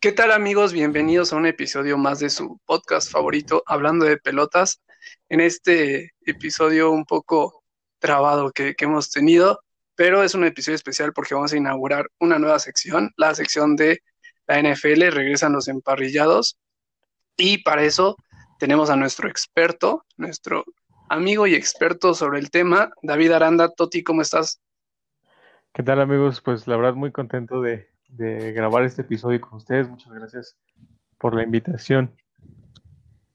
¿Qué tal amigos? Bienvenidos a un episodio más de su podcast favorito, hablando de pelotas. En este episodio un poco trabado que, hemos tenido, pero es un episodio especial porque vamos a inaugurar una nueva sección, la sección de la NFL, regresan los emparrillados. Y para eso tenemos a nuestro experto, nuestro amigo y experto sobre el tema, David Aranda. Toti, ¿cómo estás? ¿Qué tal amigos? Pues la verdad muy contento de, grabar este episodio con ustedes. Muchas gracias por la invitación.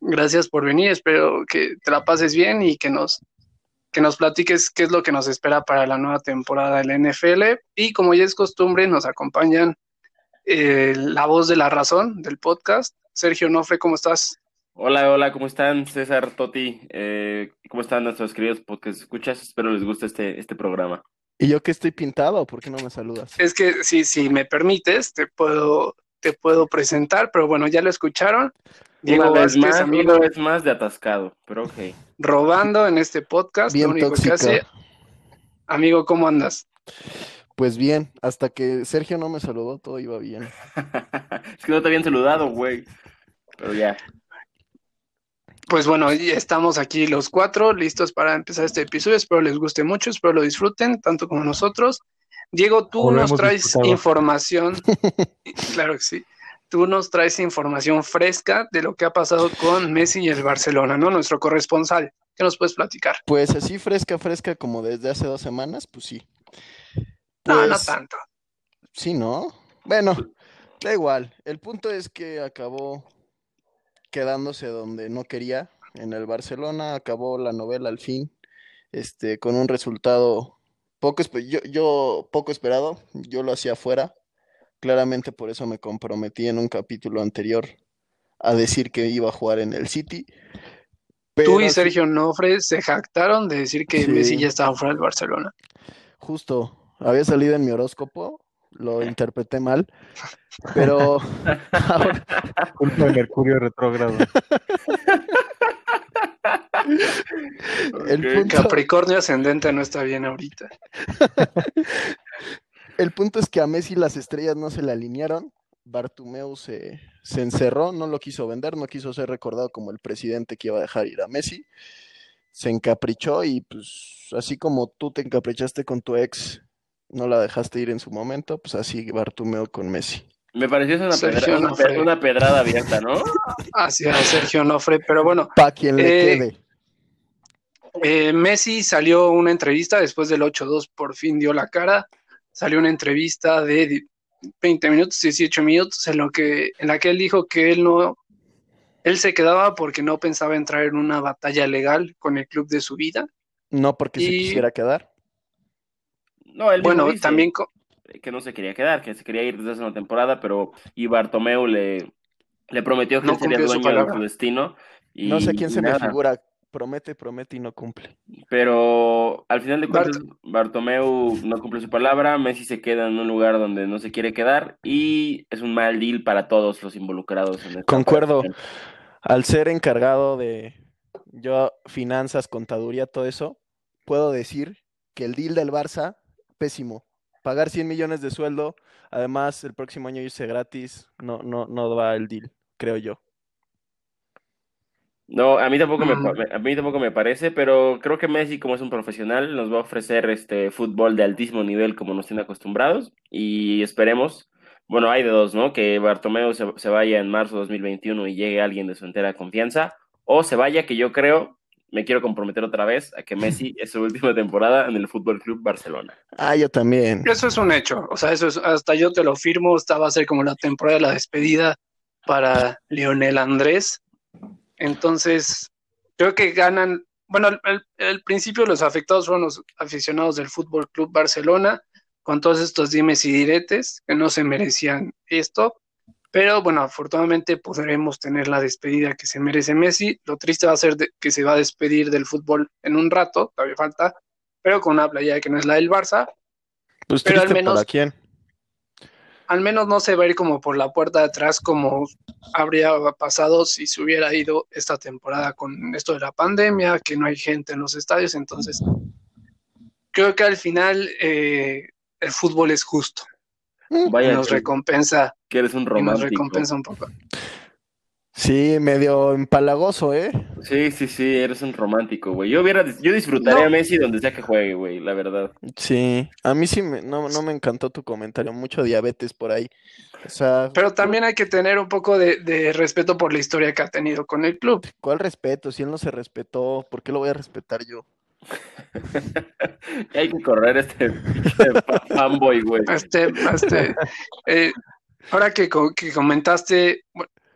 Gracias por venir. Espero que te la pases bien y que nos, que nos platiques qué es lo que nos espera para la nueva temporada del NFL. Y como ya es costumbre, nos acompañan eh, la voz de la razón del podcast. Sergio Nofre, ¿cómo estás? Hola, hola, ¿cómo están? César, Toti, eh, ¿cómo están nuestros queridos podcast escuchas? Espero les guste este, este programa. ¿Y yo que estoy pintado? ¿Por qué no me saludas? Es que si, si me permites, te puedo, te puedo presentar, pero bueno, ya lo escucharon. Diego una vez más, amigo, una vez más de atascado, pero ok. Robando en este podcast, bien lo único que hace. Amigo, ¿cómo andas? Pues bien, hasta que Sergio no me saludó, todo iba bien. es que no te habían saludado, güey. Pero ya. Pues bueno, ya estamos aquí los cuatro listos para empezar este episodio. Espero les guste mucho, espero lo disfruten, tanto como nosotros. Diego, tú nos traes información, claro que sí, tú nos traes información fresca de lo que ha pasado con Messi y el Barcelona, ¿no? Nuestro corresponsal. ¿Qué nos puedes platicar? Pues así fresca, fresca como desde hace dos semanas, pues sí. no, no pues, tanto. Sí, ¿no? Bueno, da igual. El punto es que acabó quedándose donde no quería. En el Barcelona acabó la novela al fin, este, con un resultado poco, yo, yo poco esperado. Yo lo hacía fuera. Claramente por eso me comprometí en un capítulo anterior a decir que iba a jugar en el City. Tú y Sergio Nofre se jactaron de decir que Messi ya estaba fuera del Barcelona. Justo, había salido en mi horóscopo lo interpreté mal, pero culpa de Mercurio retrógrado. El Capricornio ascendente no está bien ahorita. El punto es que a Messi las estrellas no se le alinearon. Bartumeu se, se encerró, no lo quiso vender, no quiso ser recordado como el presidente que iba a dejar ir a Messi. Se encaprichó y pues así como tú te encaprichaste con tu ex no la dejaste ir en su momento, pues así Bartumeo con Messi. Me pareció una, pedrada, una, pedrada abierta, ¿no? Así es, Sergio Nofre, pero bueno. Para quien le eh, quede. Eh, Messi salió una entrevista después del 8-2, por fin dio la cara. Salió una entrevista de 20 minutos, 18 minutos, en, lo que, en la que él dijo que él no. Él se quedaba porque no pensaba entrar en una batalla legal con el club de su vida. No porque se quisiera quedar. No, él bueno, también que no se quería quedar, que se quería ir desde hace una temporada, pero y Bartomeu le, le prometió que sería dueño de su destino. Y, no sé quién se me figura, promete, promete y no cumple. Pero al final de cuentas, Bartomeu no cumple su palabra, Messi se queda en un lugar donde no se quiere quedar y es un mal deal para todos los involucrados. En Concuerdo. Al ser encargado de yo finanzas, contaduría, todo eso, puedo decir que el deal del Barça pésimo. Pagar 100 millones de sueldo, además el próximo año irse gratis, no, no, no va el deal, creo yo. No, a mí tampoco me, a mí tampoco me parece, pero creo que Messi, como es un profesional, nos va a ofrecer este fútbol de altísimo nivel como nos tiene acostumbrados y esperemos, bueno, hay de dos, ¿no? Que Bartomeu se, se vaya en marzo de 2021 y llegue alguien de su entera confianza, o se vaya, que yo creo me quiero comprometer otra vez a que Messi es su última temporada en el Fútbol Club Barcelona. Ah, yo también. Eso es un hecho. O sea, eso es, hasta yo te lo firmo. Esta va a ser como la temporada de la despedida para Lionel Andrés. Entonces, creo que ganan. Bueno, al, principio los afectados fueron los aficionados del Fútbol Club Barcelona, con todos estos dimes y diretes que no se merecían esto. Pero bueno, afortunadamente podremos tener la despedida que se merece Messi. Lo triste va a ser que se va a despedir del fútbol en un rato, todavía falta, pero con una playa que no es la del Barça. Pues pero al menos, ¿para quién? Al menos no se va a ir como por la puerta de atrás como habría pasado si se hubiera ido esta temporada con esto de la pandemia, que no hay gente en los estadios. Entonces, creo que al final eh, el fútbol es justo. Vaya nos recompensa que eres un y nos romántico. recompensa un poco. Sí, medio empalagoso, ¿eh? Sí, sí, sí, eres un romántico, güey. Yo hubiera, yo disfrutaría No. a Messi donde sea que juegue, güey, la verdad. Sí, a mí sí me, no, no me encantó tu comentario, mucho diabetes por ahí. O sea, Pero también hay que tener un poco de, de respeto por la historia que ha tenido con el club. ¿cuál respeto? Si él no se respetó, ¿por qué lo voy a respetar yo? Hay que correr este, este fa- fanboy, güey. Este, este, eh, ahora que, que comentaste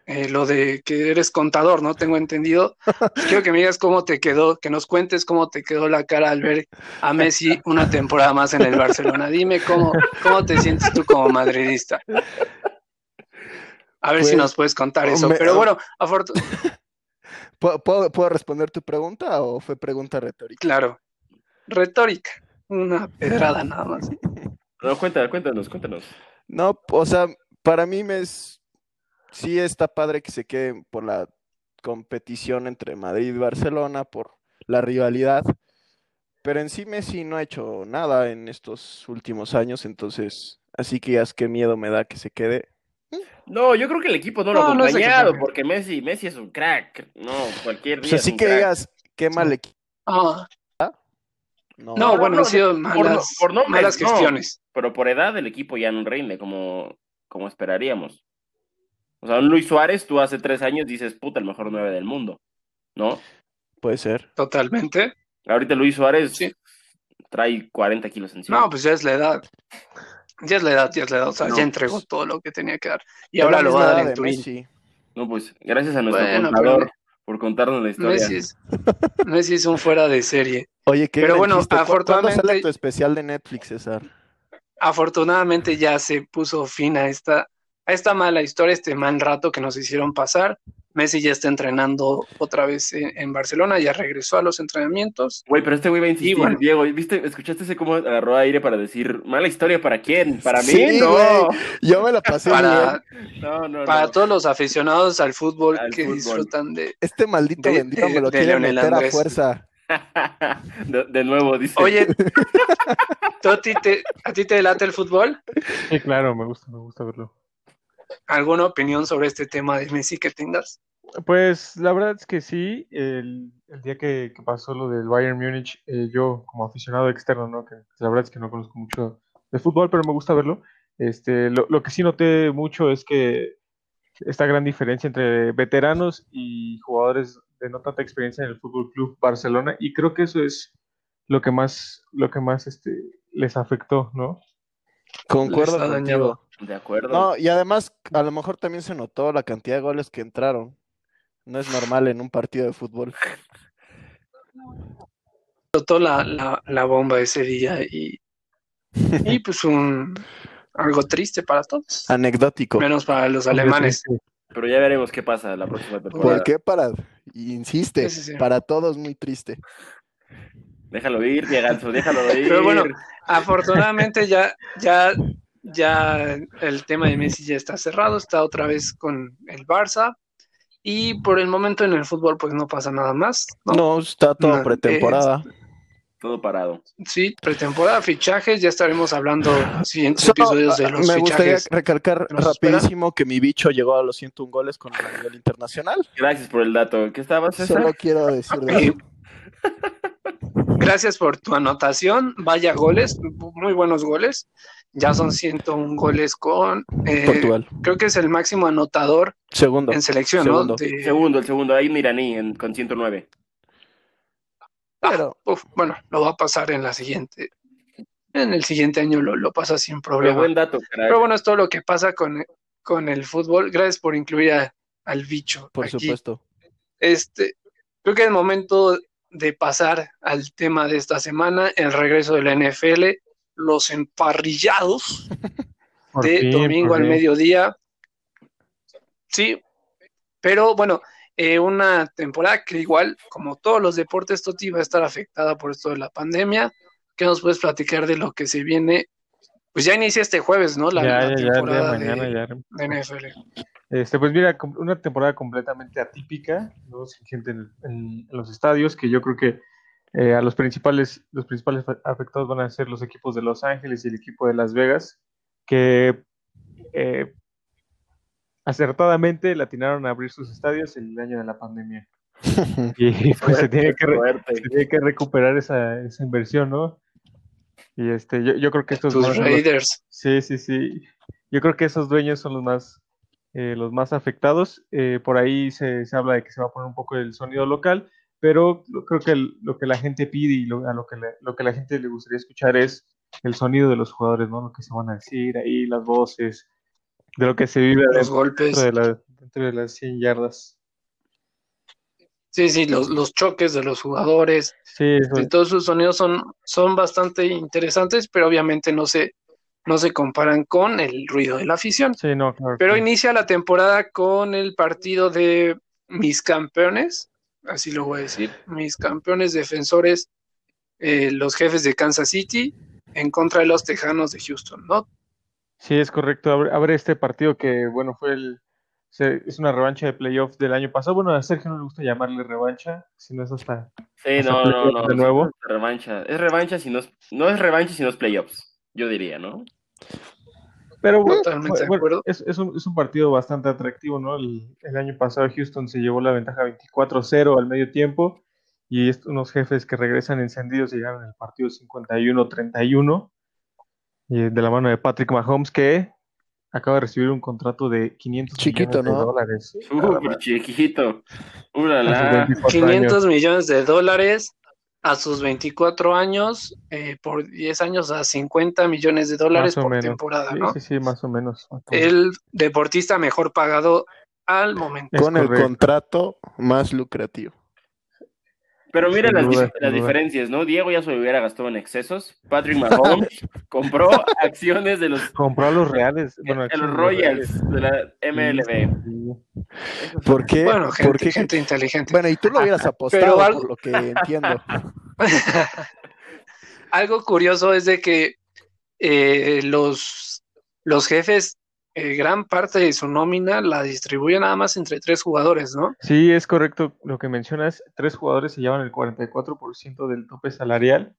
eh, lo de que eres contador, ¿no? Tengo entendido. Pues quiero que me digas cómo te quedó, que nos cuentes cómo te quedó la cara al ver a Messi una temporada más en el Barcelona. Dime cómo, cómo te sientes tú como madridista. A ver si Pues, nos puedes contar eso. me- Pero bueno, afortunadamente, ¿Puedo, puedo, puedo responder tu pregunta o fue pregunta retórica? claro, retórica, una pedrada nada más. No, cuéntanos, cuéntanos, cuéntanos. No, o sea, para mí me es, sí está padre que se quede por la competición entre Madrid y Barcelona, por la rivalidad, pero en sí Messi no ha hecho nada en estos últimos años, entonces, así que ya es que miedo me da que se quede. No, yo creo que el equipo no lo ha no acompañado, porque Messi, Messi es un crack. No, cualquier día. es así un que crack. digas, qué mal equipo. Ah, No, no, no, bueno, no, han sido por no- malas, por nombres, malas no. gestiones. Pero por edad el equipo ya no rinde como, como esperaríamos. O sea, un Luis Suárez, tú hace tres años dices, puta, el mejor nueve del mundo. ¿No? puede ser. Totalmente. Ahorita Luis Suárez Sí. trae 40 kilos encima. No, pues ya es la edad. Ya es la edad, ya es la edad. O sea, No, ya entregó pues- todo lo que tenía que dar. Y ahora lo va a dar en Turín. Messi. No, pues gracias a nuestro Bueno, contador pero- por contarnos la historia. Messi es, Messi es un fuera de serie. Oye, qué Pero bueno, chiste. ¿Cu- ¿Cuándo sale afortunadamente- tu especial de Netflix, César? Afortunadamente ya se puso fin a esta, a esta mala historia, este mal rato que nos hicieron pasar. Messi ya está entrenando otra vez en, en Barcelona, ya regresó a los entrenamientos. Güey, pero este güey va a insistir, bueno. Diego. ¿Viste? ¿Escuchaste ese cómo agarró aire para decir mala historia para quién? ¿Para mí? Sí, no. güey. Yo me la pasé Para, bien. No, no, para no. todos los aficionados al fútbol Al que fútbol. disfrutan de... Este maldito De- bendito de- me lo quiere meter a fuerza. de, de nuevo, dice. Oye, ¿tú a ti te, ¿a ti te late el fútbol? Sí, claro, me gusta, me gusta verlo. ¿Alguna opinión sobre este tema de Messi que tengas? Pues la verdad es que sí, el, el día que, pasó lo del Bayern Múnich, eh, yo como aficionado externo, ¿no? Que la verdad es que no conozco mucho de fútbol, pero me gusta verlo. Este, lo, lo que sí noté mucho es que esta gran diferencia entre veteranos y jugadores de no tanta experiencia en el Fútbol Club Barcelona, y creo que eso es lo que más, lo que más este, les afectó, ¿no? Concuerdo contigo. dañado. De acuerdo. No, y además, a lo mejor también se notó la cantidad de goles que entraron. No es normal en un partido de fútbol. Explotó la, la, la bomba ese día y, y pues un algo triste para todos, Anecdótico. menos para los alemanes. Pero ya veremos qué pasa la próxima temporada. ¿Por qué para? Insiste, Sí, sí, sí. para todos muy triste. Déjalo ir, Dieganzo, déjalo ir. Pero bueno, Afortunadamente ya, ya, ya el tema de Messi ya está cerrado, está otra vez con el Barça y por el momento en el fútbol pues no pasa nada más. ¿no? No, está todo No, pretemporada. todo parado. Sí, pretemporada, fichajes, ya estaremos hablando en siguientes episodios de ah, los me gustaría fichajes. recalcar que nos esperan. rapidísimo que mi bicho llegó a los 101 goles con nivel internacional. Gracias por el dato. ¿Qué estaba, César? Solo quiero decir de eso. Gracias por tu anotación, vaya goles, muy buenos goles. Ya son 101 goles con, eh, Portugal. creo que es el máximo anotador Segundo. en selección, Segundo. ¿no? De- Segundo, el segundo. Hay un iraní en- con 109. Ah, Pero- uf, bueno, lo va a pasar en la siguiente. En el siguiente año lo, lo pasa sin Pero problema. buen dato, caray. Pero bueno, es todo lo que pasa con, con el fútbol. Gracias por incluir a- al bicho. Por aquí. supuesto. Este, creo que es momento de pasar al tema de esta semana, el regreso de la NFL, los emparrillados de fin, domingo al mediodía. Sí, pero bueno, eh, una temporada que igual, como todos los deportes, Toti va a estar afectada por esto de la pandemia. ¿Qué nos puedes platicar de lo que se viene? Pues ya inicia este jueves, ¿no? La, ya, la ya, ya, el día de temporada mañana de, de NFL. Este, pues mira, una temporada completamente atípica, ¿no? Sin gente en, los estadios, que yo creo que eh, a los principales, los principales afectados van a ser los equipos de Los Ángeles y el equipo de Las Vegas, que eh, acertadamente latinaron a abrir sus estadios el año de la pandemia. y pues se tiene, que se tiene que recuperar esa, esa inversión, ¿no? Y este, yo, yo creo que estos Tus Raiders. Sí, sí, sí. Yo creo que esos dueños son los más, eh, los más afectados. Eh, por ahí se, se, habla de que se va a poner un poco el sonido local, pero creo que el, lo que la gente pide y lo, a lo que, le, lo que la gente le gustaría escuchar es el sonido de los jugadores, ¿no? Lo que se van a decir ahí, las voces, de lo que se vive los dentro, golpes. de la, dentro de las 100 yardas. Sí, sí, los, los choques de los jugadores. Sí, todos sus sonidos son, son bastante interesantes, pero obviamente no se, no se comparan con el ruido de la afición. sí, no, claro. Pero inicia la temporada con el partido de mis campeones, así lo voy a decir, mis campeones defensores, eh, los jefes de Kansas City, en contra de los Tejanos de Houston, ¿no? Sí, es correcto. Abre, abre este partido que, bueno, fue el. se- es una revancha de playoff del año pasado. Bueno, a Sergio no le gusta llamarle revancha, sino es hasta. Sí, Hasta no, no, no. de nuevo. es revancha. Es revancha si no es, no es revancha si no es playoffs, yo diría, ¿no? Pero bueno, Totalmente de bueno, acuerdo. es, es un, es un partido bastante atractivo, ¿no? El, el año pasado Houston se llevó la ventaja 24-0 al medio tiempo y est- unos jefes que regresan encendidos llegaron el partido 51-31 y de la mano de Patrick Mahomes que acaba de recibir un contrato de 500 Chiquito, millones de ¿no? dólares. Nada Súper chiquito. A sus Ulala. 24 500 años. millones de dólares a sus 24 años, eh, por 10 años a 50 millones de dólares por menos. temporada, Sí, ¿no? sí, sí, más o menos. El deportista mejor pagado al momento. Es Con el contrato más lucrativo. Pero mira las, duda, las diferencias, ¿no? Diego ya se hubiera gastado en excesos. Patrick Mahomes compró acciones de los, Compró a los reales. Bueno, acciones los Royals de la MLB. ¿Por qué? Bueno, gente, ¿Por qué? gente inteligente. Bueno, y tú lo hubieras apostado, Pero algo- por lo que entiendo. Algo curioso es de que eh, los, los jefes, eh, gran parte de su nómina la distribuyen nada más entre tres jugadores, ¿no? Sí, es correcto lo que mencionas. Tres jugadores se llevan el 44% del tope salarial,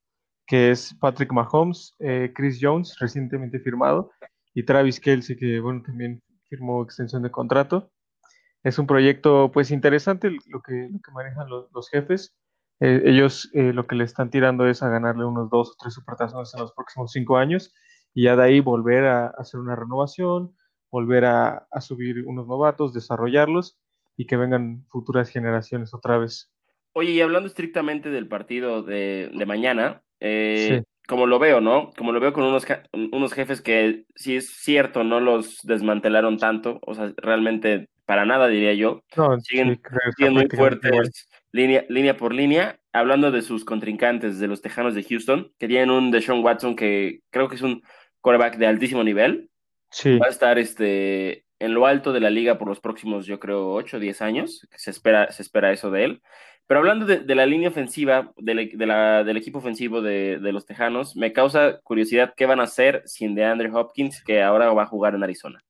que es Patrick Mahomes, eh, Chris Jones, recientemente firmado, y Travis Kelce, que bueno, también firmó extensión de contrato. Es un proyecto pues interesante lo que, lo que manejan los, los jefes. Eh, ellos eh, lo que le están tirando es a ganarle unos dos o tres supertazones en los próximos cinco años y ya de ahí volver a, a hacer una renovación, volver a, a subir unos novatos, desarrollarlos y que vengan futuras generaciones otra vez. Oye, y hablando estrictamente del partido de, de mañana, eh, Sí. como lo veo, ¿no? Como lo veo con unos, unos jefes que, si es cierto, no los desmantelaron tanto, o sea, realmente para nada diría yo, No, Siguen- sí, muy igual. fuertes línea, línea por línea, hablando de sus contrincantes, de los Tejanos de Houston, que tienen un Deshaun Watson que creo que es un quarterback de altísimo nivel, Sí, va a estar este, en lo alto de la liga por los próximos, yo creo, 8 o 10 años. Se espera, se espera eso de él. Pero hablando de, de la línea ofensiva, del, de la- del equipo ofensivo de, de los Tejanos, me causa curiosidad qué van a hacer sin DeAndre Hopkins, que ahora va a jugar en Arizona.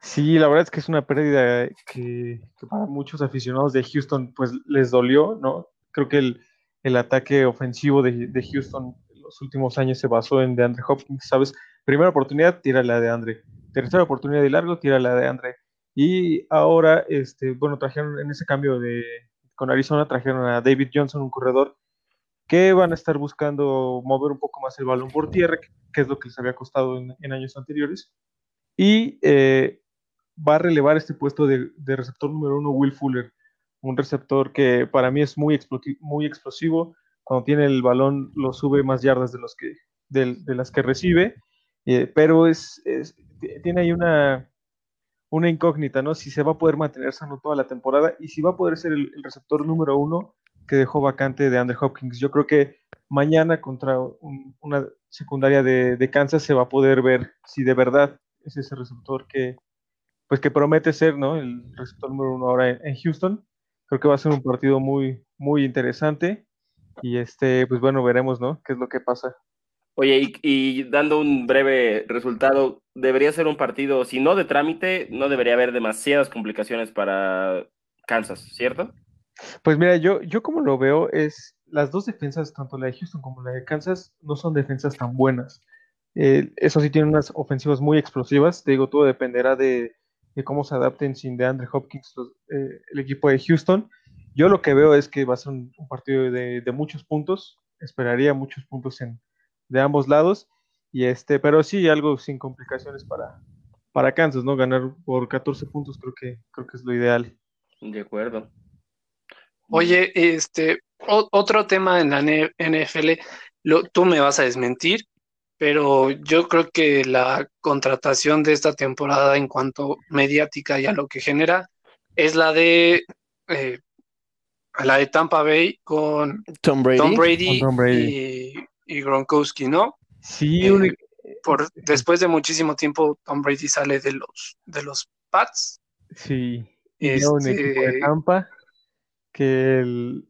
Sí, la verdad es que es una pérdida que, que para muchos aficionados de Houston pues les dolió, ¿no? Creo que el, el ataque ofensivo de, de Houston en los últimos años se basó en DeAndre Hopkins, ¿sabes? Primera oportunidad, tírala a DeAndre. Tercera oportunidad de largo, tírala a DeAndre. Y ahora, este, bueno, trajeron en ese cambio de con Arizona, trajeron a David Johnson, un corredor, que van a estar buscando mover un poco más el balón por tierra, que, que es lo que les había costado en, en años anteriores. Y eh, va a relevar este puesto de, receptor número uno, Will Fuller, un receptor que para mí es muy, muy explosivo. Cuando tiene el balón, lo sube más yardas de, los que, de, de las que recibe, eh, pero es, tiene ahí una, una incógnita, ¿no? Si se va a poder mantener sano toda la temporada y si va a poder ser el, receptor número uno que dejó vacante de Andrew Hopkins. Yo creo que mañana contra un- una secundaria de, de Kansas se va a poder ver si de verdad es ese receptor que, pues que promete ser, ¿no? El receptor número uno ahora en, en Houston. Creo que va a ser un partido muy, muy interesante. Y este, pues bueno, veremos, ¿no? ¿Qué es lo que pasa? Oye, y, y dando un breve resultado, debería ser un partido, si no de trámite, no debería haber demasiadas complicaciones para Kansas, ¿cierto? Pues mira, yo, yo como lo veo es las dos defensas, tanto la de Houston como la de Kansas, no son defensas tan buenas. Eh, eso sí, tienen unas ofensivas muy explosivas. Te digo, todo dependerá de de cómo se adapten sin de Andre Hopkins eh, el equipo de Houston. Yo lo que veo es que va a ser un, partido de, muchos puntos, esperaría muchos puntos en, de ambos lados, y este, pero sí algo sin complicaciones para, para Kansas, ¿no? Ganar por 14 puntos creo que, creo que es lo ideal. De acuerdo. Oye, este, otro tema en la NFL, lo, tú me vas a desmentir, pero yo creo que la contratación de esta temporada en cuanto mediática y a lo que genera es la de eh, la de Tampa Bay con Tom Brady, Y, Gronkowski, ¿no? Sí, eh, por, después de muchísimo tiempo Tom Brady sale de los de los Pats. Sí, un este equipo de Tampa que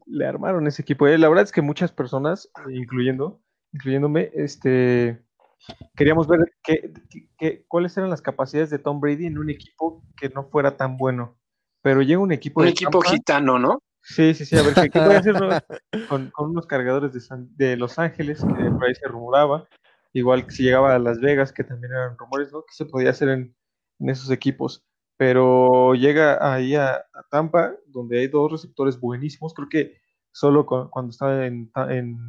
le armaron ese equipo. Eh, la verdad es que muchas personas, incluyendo, incluyéndome, este, queríamos ver qué, cuáles eran las capacidades de Tom Brady en un equipo que no fuera tan bueno. Pero llega un equipo un equipo gitano, ¿no? Sí, sí, sí, a ver, ¿qué, puede hacer con, unos cargadores de, de, Los Ángeles, que por ahí se rumoraba, igual que si llegaba a Las Vegas, que también eran rumores, ¿no? ¿Qué se podía hacer en, en esos equipos? pero llega ahí a, Tampa, donde hay dos receptores buenísimos. Creo que solo cuando estaba en,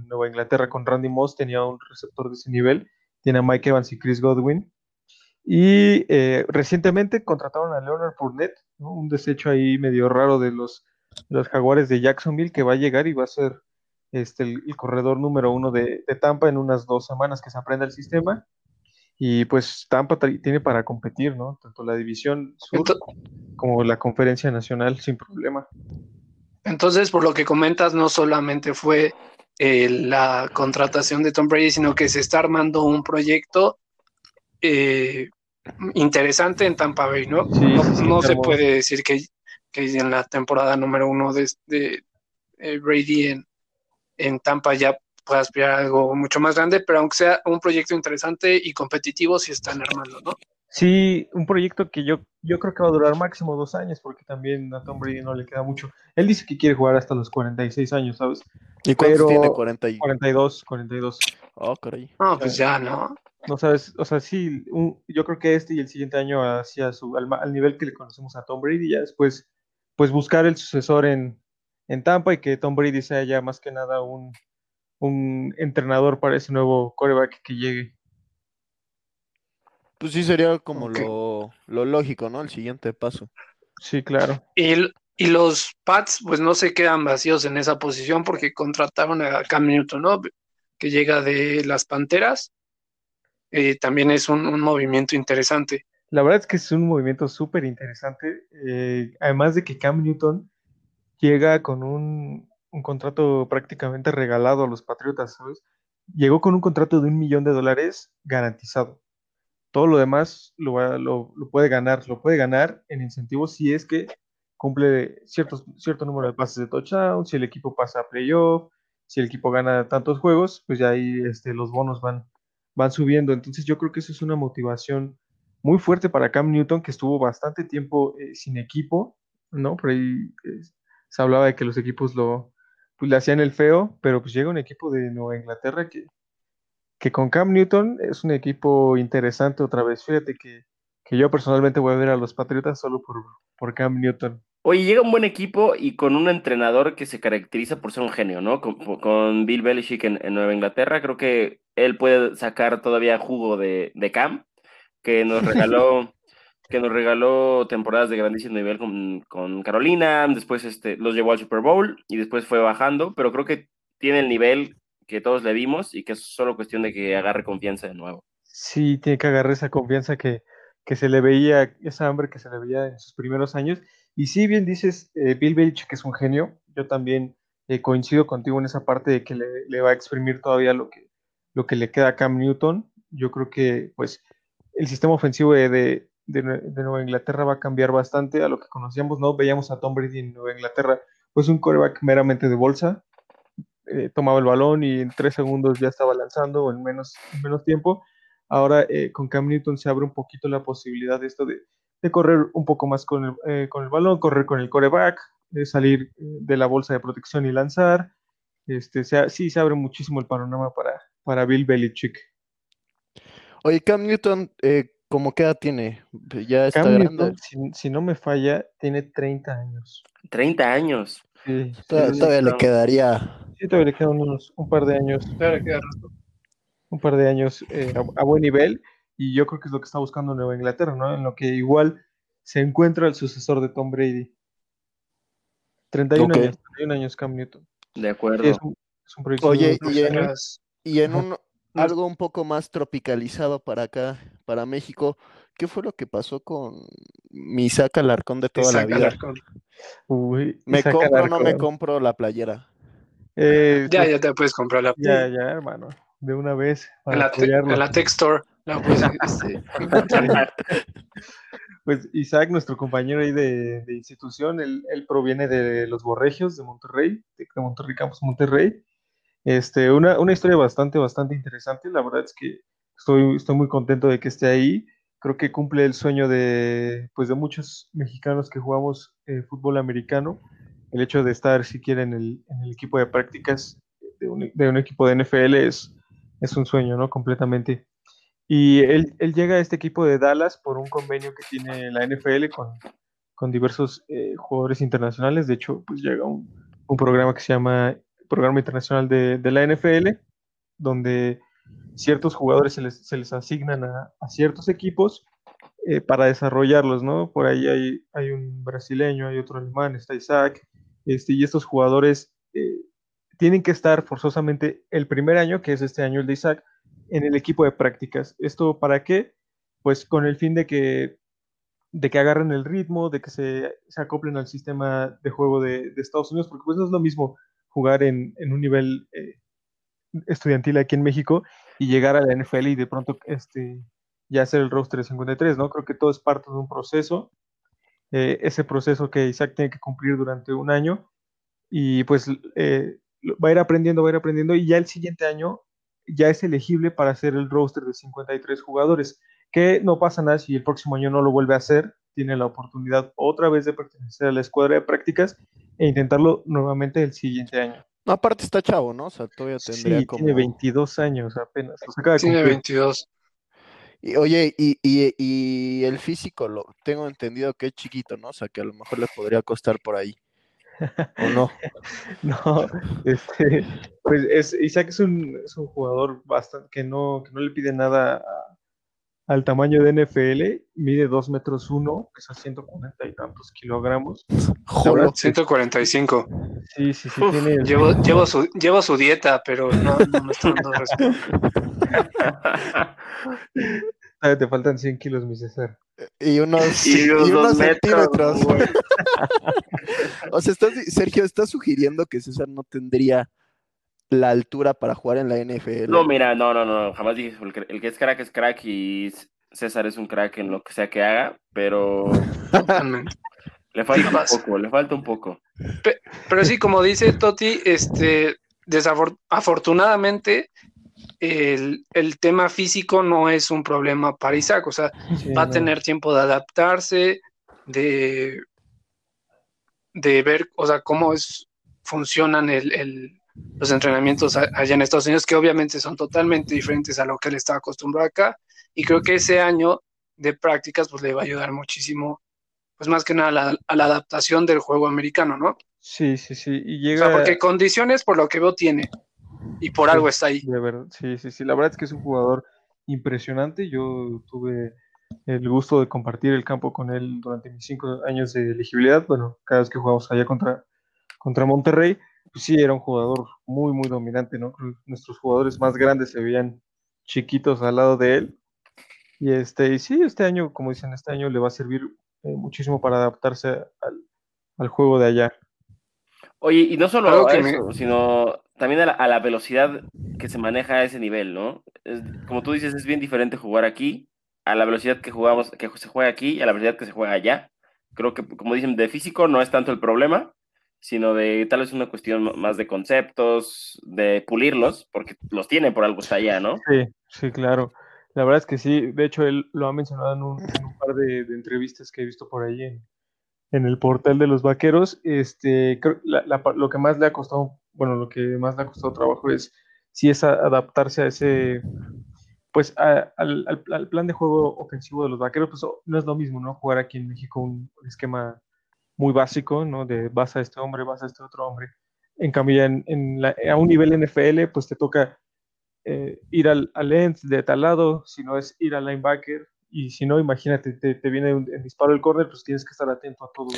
Nueva Inglaterra con Randy Moss tenía un receptor de ese nivel. Tiene a Mike Evans y Chris Godwin. Y eh, recientemente contrataron a Leonard Fournette, un desecho ahí medio raro de los, los jaguares de Jacksonville que va a llegar y va a ser este, el, corredor número uno de, de, Tampa en unas dos semanas que se aprenda el sistema. Y pues Tampa tiene para competir, ¿no? Tanto la división sur como la conferencia nacional sin problema. Entonces, por lo que comentas, no solamente fue eh, la contratación de Tom Brady, sino que se está armando un proyecto eh, interesante en Tampa Bay, ¿no? no, se puede decir que, en la temporada número uno de, eh, Brady en, en Tampa ya pueda aspirar a algo mucho más grande, pero aunque sea un proyecto interesante y competitivo, si están armando, ¿no? Sí, un proyecto que yo, yo creo que va a durar máximo dos años, porque también a Tom Brady no le queda mucho. Él dice que quiere jugar hasta los 46 años, ¿sabes? ¿Y cuántos tiene? 40 y... 42, 42. Oh, caray. No, pues ya, ¿no? No sabes, o sea, sí, yo creo que este y el siguiente año hacia su, al, nivel que le conocemos a Tom Brady, ya después, pues buscar el sucesor en, en Tampa y que Tom Brady sea ya más que nada un, un entrenador para ese nuevo coreback que llegue. Pues sí, sería como lo, lógico, ¿no? El siguiente paso. Sí, claro. Y, y, los Pats, pues no se quedan vacíos en esa posición porque contrataron a Cam Newton, ¿no? Que llega de las Panteras. Eh, también es un, movimiento interesante. La verdad es que es un movimiento súper interesante. Eh, además de que Cam Newton llega con un, un contrato prácticamente regalado a los Patriotas, ¿sabes? Llegó con un contrato de un millón de dólares garantizado. Todo lo demás lo, lo, puede ganar, lo puede ganar en incentivos si es que cumple ciertos, cierto número de pases de touchdown, si el equipo pasa a playoff, si el equipo gana tantos juegos, pues ya ahí este, los bonos van, van subiendo. Entonces yo creo que eso es una motivación muy fuerte para Cam Newton, que estuvo bastante tiempo eh, sin equipo, ¿no? Por ahí se hablaba de que los equipos lo, pues le hacían el feo, pero pues llega un equipo de Nueva Inglaterra que, que con Cam Newton es un equipo interesante otra vez. Fíjate que, yo personalmente voy a ver a los Patriotas solo por, por Cam Newton. Oye, llega un buen equipo y con un entrenador que se caracteriza por ser un genio, ¿no? Con, Bill Belichick en, Nueva Inglaterra, creo que él puede sacar todavía jugo de, de Cam, que nos regaló que nos regaló temporadas de grandísimo nivel con, Carolina, después este, los llevó al Super Bowl y después fue bajando, pero creo que tiene el nivel que todos le vimos y que es solo cuestión de que agarre confianza de nuevo. Sí, tiene que agarrar esa confianza que, que se le veía, esa hambre que se le veía en sus primeros años. Y sí, bien dices, eh, Bill Belichick que es un genio, yo también eh, coincido contigo en esa parte de que le, va a exprimir todavía lo que, lo que le queda a Cam Newton. Yo creo que pues el sistema ofensivo de, de, Nueva Inglaterra va a cambiar bastante a lo que conocíamos, ¿no? Veíamos a Tom Brady en Nueva Inglaterra, pues un coreback meramente de bolsa, eh, tomaba el balón y en tres segundos ya estaba lanzando o en menos, menos tiempo. Ahora eh, con Cam Newton se abre un poquito la posibilidad de esto de, correr un poco más con el, eh, con el balón, correr con el coreback, salir de la bolsa de protección y lanzar. Este, sí, se abre muchísimo el panorama para, para Bill Belichick. Oye, Cam Newton, ¿Cómo qué edad tiene? Ya está Cam grande. Newton, si, si no me falla, tiene 30 años. 30 años. Sí, Todavía, sí, todavía le no. quedaría. Sí, todavía le quedan unos, un par de años, Claro, queda rato. un par de años eh, a, a buen nivel, y yo creo que es lo que está buscando Nueva Inglaterra, ¿no? En lo que igual se encuentra el sucesor de Tom Brady. 31 Ok. años, 31 años Cam Newton. De acuerdo. Sí, es un, es un proyecto Oye, y en- Y en un algo un poco más tropicalizado para acá, para México, ¿qué fue lo que pasó con mi saca Alarcón de toda la vida? Alarcón. Uy, ¿Me Isaac compro o no me compro la playera? Eh, Ya, pues, ya te puedes comprar la ya, ya, hermano, de una vez en la, apoyarlo. en la Tech Store. La puedes, este, Pues Isaac, nuestro compañero ahí de, de institución, él, él proviene de los Borregios de Monterrey, de, de Monterrey Campus Monterrey. Este, una, una historia bastante, bastante interesante. La verdad es que estoy, estoy muy contento de que esté ahí. Creo que cumple el sueño de, pues, de muchos mexicanos que jugamos eh, fútbol americano. El hecho de estar siquiera en el, en el equipo de prácticas de un, equipo de NFL es, es un sueño, ¿no? Completamente. Y él, él llega a este equipo de Dallas por un convenio que tiene la NFL con, con diversos eh, jugadores internacionales. De hecho, pues llega un, un programa que se llama Programa Internacional de, la NFL, donde ciertos jugadores se les, se les asignan a, a ciertos equipos eh, para desarrollarlos, ¿no? Por ahí hay, hay un brasileño, hay otro alemán, está Isaac, este, y estos jugadores eh, tienen que estar forzosamente el primer año, que es este año el de Isaac, en el equipo de prácticas. ¿Esto para qué? Pues con el fin de que, de que agarren el ritmo, de que se, se acoplen al sistema de juego de, Estados Unidos, porque pues no es lo mismo jugar en, en un nivel eh, estudiantil aquí en México y llegar a la NFL y de pronto este, ya hacer el roster de 53, ¿no? Creo que todo es parte de un proceso, eh, ese proceso que Isaac tiene que cumplir durante un año y pues eh, va a ir aprendiendo, va a ir aprendiendo y ya el siguiente año ya es elegible para hacer el roster de 53 jugadores, que no pasa nada si el próximo año no lo vuelve a hacer, tiene la oportunidad otra vez de pertenecer a la escuadra de prácticas e intentarlo nuevamente el siguiente año. No, aparte está chavo, ¿no? O sea, todavía tendría sí, como... tiene 22 años apenas. O sea, tiene cumplir. 22. Y, oye, y, y, y, el físico, lo tengo entendido que es chiquito, ¿no? O sea, que a lo mejor le podría costar por ahí. ¿O no? no, este, pues es, Isaac es un, es un jugador bastante que no, que no le pide nada a, al tamaño de NFL, mide 2 metros 1, pesa 140 y tantos kilogramos. Jolo. 145. Sí, sí, sí, Uf, tiene... llevo, llevo, su, llevo su dieta, pero no, no me está dando Te faltan 100 kilos, mi César. Y unos, Y y unos metros, centímetros. güey. o sea, estás, Sergio, ¿estás sugiriendo que César no tendría la altura para jugar en la NFL? No, mira, no, no, no, jamás dije eso. El que, el que es crack es crack y César es un crack en lo que sea que haga, pero Totalmente. le falta un poco, le falta un poco. Pero sí, como dice Toti, este, desafortunadamente el, el, tema físico no es un problema para Isaac, o sea, Sí, va a tener tiempo de adaptarse, de, de ver, o sea, cómo es, funcionan el, el, los entrenamientos allá en Estados Unidos, que obviamente son totalmente diferentes a lo que él está acostumbrado acá, y creo que ese año de prácticas pues le va a ayudar muchísimo, pues más que nada a la, a la adaptación del juego americano, ¿no? Sí, sí, sí. Y O llega. sea, porque condiciones por lo que veo tiene, y por algo está ahí. De verdad, sí, sí, sí. La verdad es que es un jugador impresionante. Yo tuve el gusto de compartir el campo con él durante mis cinco años de elegibilidad. Bueno, cada vez que jugamos allá contra, contra Monterrey, pues sí, era un jugador muy, muy dominante, ¿no? Nuestros jugadores más grandes se veían chiquitos al lado de él. Y este, y sí, este año, como dicen, este año le va a servir eh, muchísimo para adaptarse al, al juego de allá. Oye, y no solo Algo a que eso, sino también a la, velocidad que se maneja a ese nivel, ¿no? Como tú dices, es bien diferente jugar aquí a la velocidad que jugamos, que se juega aquí y a la velocidad que se juega allá. Creo que, como dicen, de físico no es tanto el problema, sino de tal vez una cuestión más de conceptos, de pulirlos, porque los tiene por algo está allá, ¿no? Sí, sí, claro. La verdad es que sí. De hecho, él lo ha mencionado en un, par de, entrevistas que he visto por ahí en, el portal de los vaqueros. Este, creo- la- la lo que más le ha costado, bueno, lo que más le ha costado trabajo es sí es adaptarse a ese, pues al, al, plan de juego ofensivo de los vaqueros, pues no es lo mismo, ¿no? Jugar aquí en México un, esquema muy básico, ¿no? De vas a este hombre, vas a este otro hombre. En cambio, en, en a un nivel NFL, pues te toca eh, ir al, al, end de tal lado, si no es ir al linebacker, y si no, imagínate, te, te viene un, disparo del corner, pues tienes que estar atento a todo.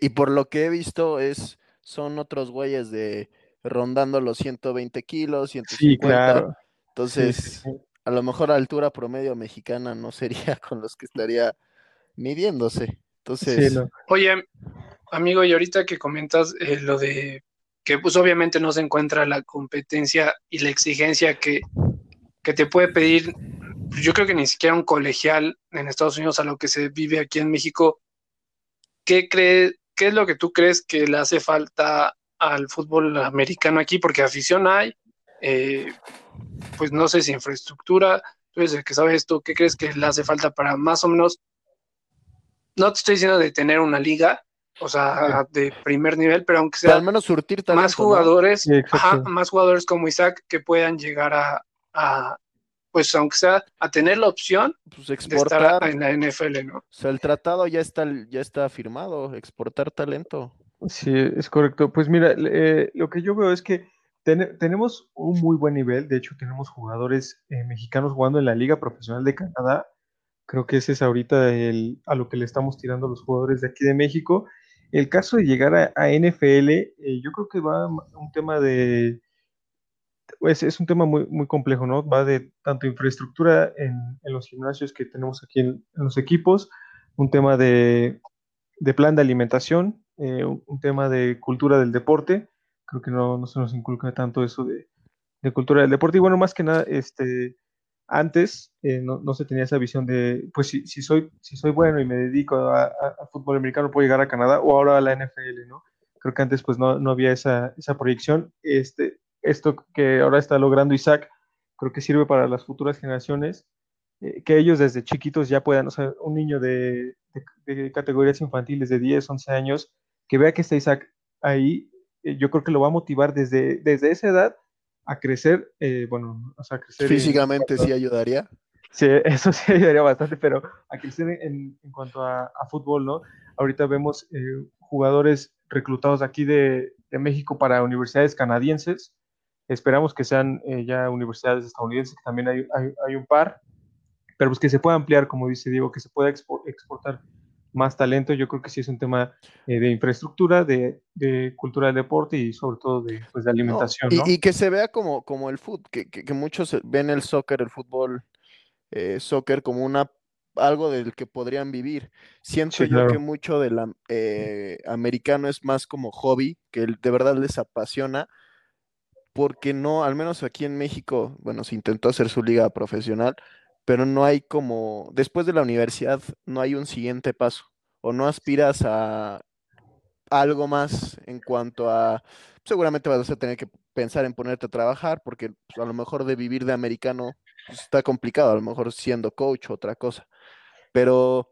Y por lo que he visto, es son otros güeyes de rondando los 120 kilos, 150. Sí, claro. Entonces, a lo mejor a altura promedio mexicana no sería con los que estaría midiéndose. Entonces, oye, amigo, y ahorita que comentas eh, lo de que pues obviamente no se encuentra la competencia y la exigencia que, que te puede pedir, yo creo que ni siquiera un colegial en Estados Unidos a lo que se vive aquí en México. ¿Qué, cree, qué es lo que tú crees que le hace falta al fútbol americano aquí? Porque afición hay, eh, pues no sé si infraestructura, tú eres el que sabe esto, ¿qué crees que le hace falta para más o menos, no te estoy diciendo de tener una liga, o sea, de primer nivel, pero aunque sea al menos surtir más jugadores, más jugadores como Isaac que puedan llegar a, pues aunque sea a tener la opción pues exportar, de estar en la NFL, ¿no? O sea, el tratado ya está, ya está firmado, exportar talento. Sí, es correcto. Pues mira, eh, lo que yo veo es que tenemos un muy buen nivel, de hecho tenemos jugadores eh, mexicanos jugando en la Liga Profesional de Canadá, creo que ese es ahorita el, a lo que le estamos tirando los jugadores de aquí de México. El caso de llegar a, NFL, eh, yo creo que va un tema de, pues es un tema muy, muy complejo, ¿no? Va de tanto infraestructura en, en los gimnasios que tenemos aquí en, los equipos, un tema de, de plan de alimentación, eh, un, tema de cultura del deporte, creo que no, no se nos inculca tanto eso de, cultura del deporte. Y bueno, más que nada, este, antes eh, no, no, se tenía esa visión de, pues si, si, soy, si soy bueno y me dedico a, fútbol americano, puedo llegar a Canadá o ahora a la NFL, ¿no? Creo que antes pues no, no había esa, esa proyección. Este, esto que ahora está logrando Isaac, creo que sirve para las futuras generaciones, eh, que ellos desde chiquitos ya puedan, o sea, un niño de, de, de categorías infantiles de 10, 11 años, que vea que está Isaac ahí eh, yo creo que lo va a motivar desde, desde esa edad a crecer, eh, bueno, o sea, crecer. Físicamente sí ayudaría. Sí, eso sí ayudaría bastante, pero a crecer en, en cuanto a, fútbol, ¿no? Ahorita vemos jugadores reclutados aquí de, de, México para universidades canadienses. Esperamos que sean ya universidades estadounidenses, que también hay, hay, hay, un par, pero pues que se pueda ampliar, como dice Diego, que se pueda exportar más talento. Yo creo que sí es un tema eh, de infraestructura, de, cultura del deporte y sobre todo de, pues, de alimentación. y, que se vea como, como el fútbol, que, que, muchos ven el soccer, el fútbol, eh, soccer como una algo del que podrían vivir. Siento yo que mucho del eh, americano es más como hobby, que de verdad les apasiona, porque no, al menos aquí en México, bueno, se intentó hacer su liga profesional, pero no hay como, después de la universidad, no hay un siguiente paso, o no aspiras a algo más en cuanto a, seguramente vas a tener que pensar en ponerte a trabajar, porque pues, a lo mejor de vivir de americano pues, está complicado, a lo mejor siendo coach otra cosa, pero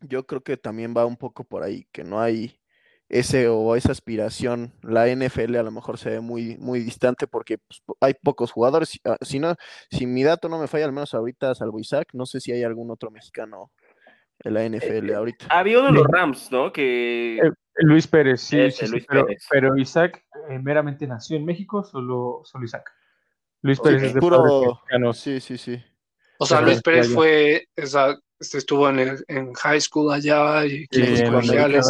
yo creo que también va un poco por ahí, que no hay ese o esa aspiración, la NFL a lo mejor se ve muy, muy distante porque pues, hay pocos jugadores. Ah, si no, si mi dato no me falla, al menos ahorita, salvo Isaac, no sé si hay algún otro mexicano en la NFL eh, ahorita. Había uno de los Rams, ¿no? Que... Eh, Luis Pérez, sí, pero, Isaac eh, meramente nació en México, solo, solo Isaac. Luis Pérez es de puro... Sí, sí, sí. O sea, Luis Pérez fue, esa, este, estuvo en, el, en high school allá y equipos colegiales.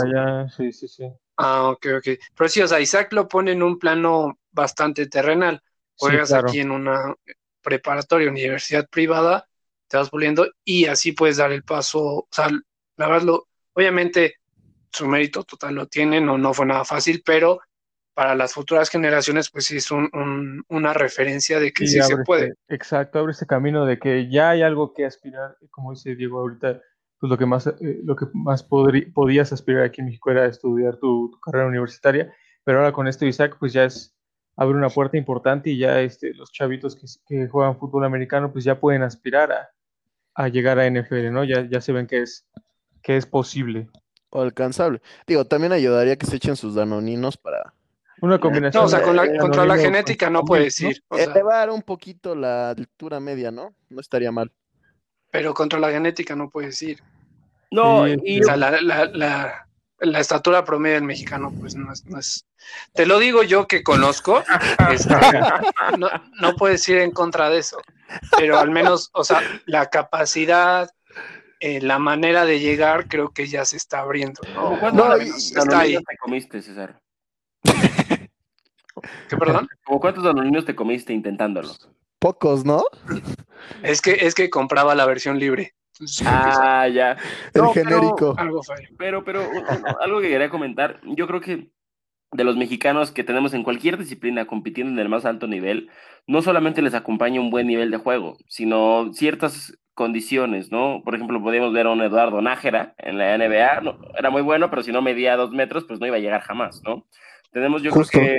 Sí, sí, sí. Ah, ok, ok. Pero sí, o sea, Isaac lo pone en un plano bastante terrenal. Juegas aquí en una preparatoria, universidad privada, te vas puliendo y así puedes dar el paso. O sea, la verdad, lo, obviamente su mérito total lo tiene, no, no fue nada fácil, pero para las futuras generaciones, pues sí es un, una referencia de que sí, se puede. exacto, abre ese camino de que ya hay algo que aspirar, como dice Diego ahorita, pues lo que más, eh, lo que más podías aspirar aquí en México era estudiar tu, carrera universitaria, pero ahora con esto Isaac, pues ya es abre una puerta importante y ya este, los chavitos que, juegan fútbol americano, pues ya pueden aspirar a, a llegar a NFL, ¿no? Ya, ya se ven que es, que es posible. O alcanzable. Digo, también ayudaría que se echen sus danoninos para Una combinación. No, o sea, con la, contra la genética no puedes ir. o sea, Elevar un poquito la altura media, ¿no? No estaría mal. pero contra la genética no puedes ir. No, Sí, y O sea, la, la, la, la estatura promedio del mexicano, pues no es, no es. Te lo digo yo que conozco, este, no, no puedes ir en contra de eso. Pero al menos, o sea, la capacidad, eh, la manera de llegar, creo que ya se está abriendo. ¿no? ¿Cómo cuántos No, menos está ahí. te comiste, César? ¿Qué, perdón? ¿Cómo cuántos danoninos te comiste intentándolo? Pocos, ¿no? Es que, es que compraba la versión libre. Entonces, eso- Ah, ya. El No, pero- genérico. algo fue. Pero, pero algo que quería comentar, yo creo que de los mexicanos que tenemos en cualquier disciplina compitiendo en el más alto nivel, no solamente les acompaña un buen nivel de juego, sino ciertas condiciones, ¿no? Por ejemplo, podíamos ver a un Eduardo Nájera en la NBA, no, era muy bueno, pero si no medía dos metros, pues no iba a llegar jamás, ¿no? Tenemos yo Justo. creo que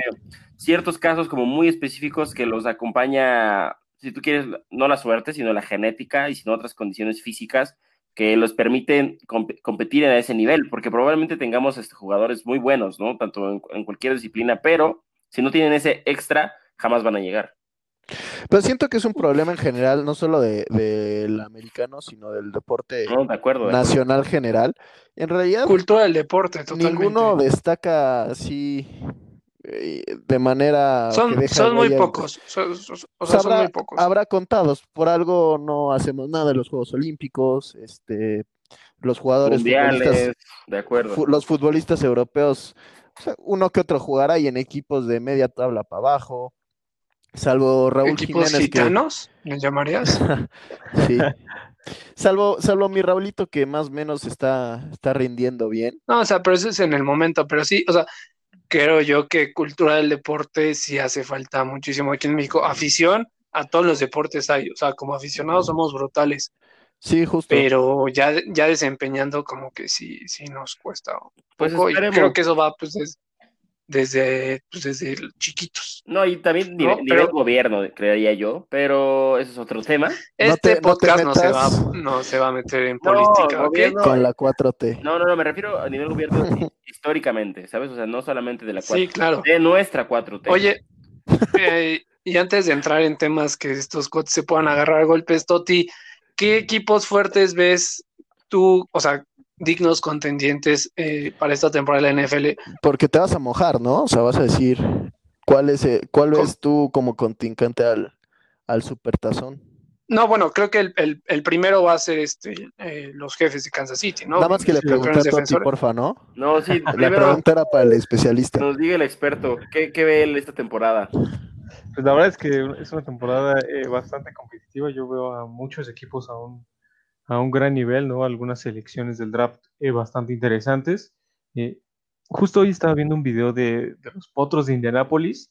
ciertos casos como muy específicos que los acompaña, si tú quieres, no la suerte, sino la genética y sino otras condiciones físicas que los permiten comp- competir a ese nivel, porque probablemente tengamos este, jugadores muy buenos, ¿no? Tanto en, en cualquier disciplina, pero si no tienen ese extra, jamás van a llegar. Pero siento que es un problema en general, no solo de- del americano, sino del deporte No, de acuerdo. de acuerdo. nacional general. En realidad, Cultura del deporte, totalmente. ninguno destaca así eh, de manera que Son, deja son muy pocos. son- son- o sea, sea, son habrá, muy pocos. habrá contados. Por algo no hacemos nada en los Juegos Olímpicos. Este, los jugadores Mundiales, de acuerdo. fu- los futbolistas europeos, o sea, uno que otro jugará y en equipos de media tabla para abajo. Salvo Raúl Equipos Jiménez que gitanos, ¿les llamarías? sí. Salvo, salvo mi Raulito que más o menos está, está rindiendo bien. No, o sea, pero eso es en el momento, pero sí, o sea, creo yo que cultura del deporte sí hace falta muchísimo aquí en México. Afición a todos los deportes hay, o sea, como aficionados somos brutales, Sí, justo. pero ya, ya desempeñando como que sí, sí nos cuesta un Pues poco, y esperemos. creo que eso va pues des- desde, pues, desde chiquitos. No, y también No, nivel pero- gobierno, creería yo, pero ese es otro tema. Este te- no te podcast no, se va, no se va a meter en No, política, Con la 4T. No, no, no, me refiero a nivel gobierno históricamente, ¿sabes? O sea, no solamente de la 4 Sí, claro. de nuestra 4T. Oye, eh, y antes de entrar en temas que estos coches se puedan agarrar a golpes, Toti, ¿qué equipos fuertes ves tú, o sea, dignos contendientes eh, para esta temporada de la NFL? Porque te vas a mojar, ¿no? O sea, vas a decir cuál es eh, cuál ves tú como contrincante al, al supertazón. No, bueno, creo que el, el- el primero va a ser este eh, los jefes de Kansas City, ¿no? Nada más que le pregunté a defensores. porfa, ¿no? No, sí, La pregunta era para el especialista. nos diga el experto, ¿qué, qué ve él esta temporada? Pues la verdad es que es una temporada eh, bastante competitiva. Yo veo a muchos equipos a un, a un gran nivel, ¿no? Algunas selecciones del draft eh, bastante interesantes. Eh, justo hoy estaba viendo un video de, de los Potros de Indianápolis.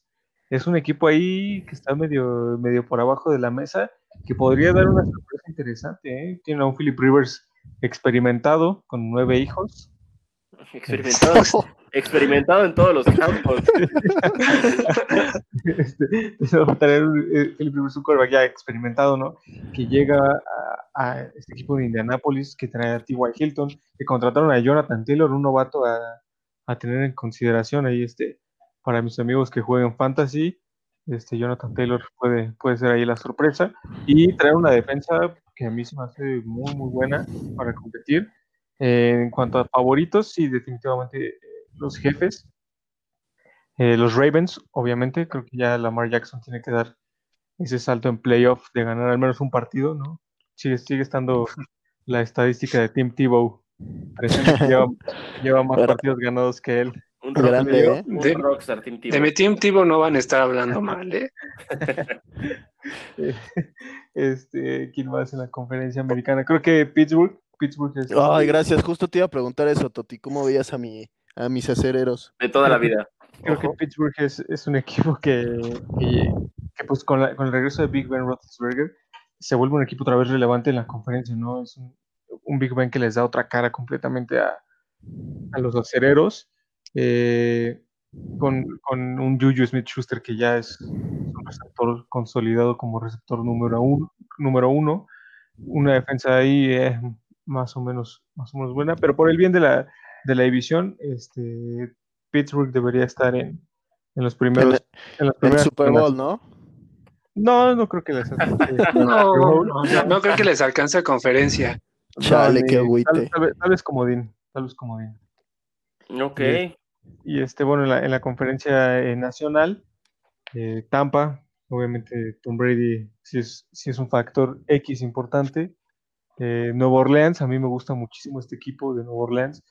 Es un equipo ahí que está medio, medio por abajo de la mesa, que podría dar una sorpresa interesante. ¿eh? Tiene a un Philip Rivers experimentado, con nueve hijos. Experimentado, experimentado en todos los campos. este, va a un, eh, Rivers, un quarterback ya experimentado, ¿no? Que llega a, a este equipo de Indianapolis, que trae a T.Y. Hilton, que contrataron a Jonathan Taylor, un novato a, a tener en consideración ahí, este, para mis amigos que juegan fantasy, este, Jonathan Taylor puede, puede ser ahí la sorpresa, y traer una defensa que a mí se me hace muy, muy buena para competir. Eh, en cuanto a favoritos, sí, definitivamente eh, los jefes, eh, los Ravens, obviamente, creo que ya Lamar Jackson tiene que dar ese salto en playoff de ganar al menos un partido, ¿no? Sigue, sigue estando la estadística de Tim Tebow. presente que lleva, lleva más Pero- partidos ganados que él. Un Grande, ¿eh? un De- rockstar, Team Tebow. De mi Team Tivo no van a estar hablando mal, ¿eh? Eh, Este, ¿quién más en la conferencia americana? Creo que Pittsburgh. Pittsburgh es Ay, gracias. Justo te iba a preguntar eso, Toti. ¿Cómo veías a mi a mis acereros? De toda la vida. Creo que Pittsburgh es, es un equipo que, que, que, pues con, la- con el regreso de Big Ben Roethlisberger se vuelve un equipo otra vez relevante en la conferencia, ¿no? Es un, un Big Ben que les da otra cara completamente a, a los acereros. eh, con, con un Juju Smith Schuster que ya es un receptor consolidado como receptor número uno, número uno. Una defensa ahí eh, más o menos más o menos buena, pero por el bien de la, de la división, este, Pittsburgh debería estar en, en los primeros. En El Super. Bowl, ¿no? No, no creo que les alcance. No, no, no, no creo que les alcance a conferencia. Chale, qué tal, agüite. tal vez- tal vez comodín, tal vez comodín. Ok. Y este, bueno, en la, en la conferencia eh, nacional, eh, Tampa, obviamente Tom Brady sí es, sí es un factor X importante. Eh, Nueva Orleans, a mí me gusta muchísimo este equipo de Nueva Orleans.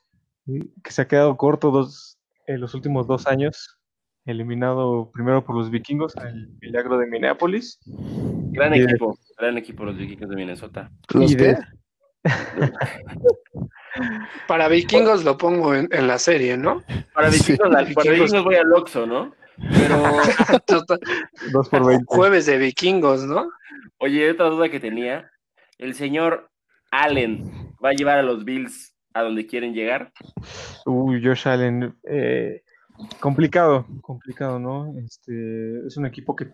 Que se ha quedado corto dos, en los últimos dos años, eliminado primero por los vikingos, el milagro de Minneapolis. Gran Y- equipo, gran equipo los vikingos de Minnesota. ¿Los y de- qué? Para vikingos lo pongo en, en la serie, ¿no? Para Sí. vikingos, para Vikingos. voy al Oxxo, ¿no? Pero, Total- Dos por 20. Jueves de vikingos, ¿no? oye, otra duda que tenía. ¿El señor Allen va a llevar a los Bills a donde quieren llegar? Uy, Josh Allen, eh, complicado, complicado, ¿no? Este, es un equipo que,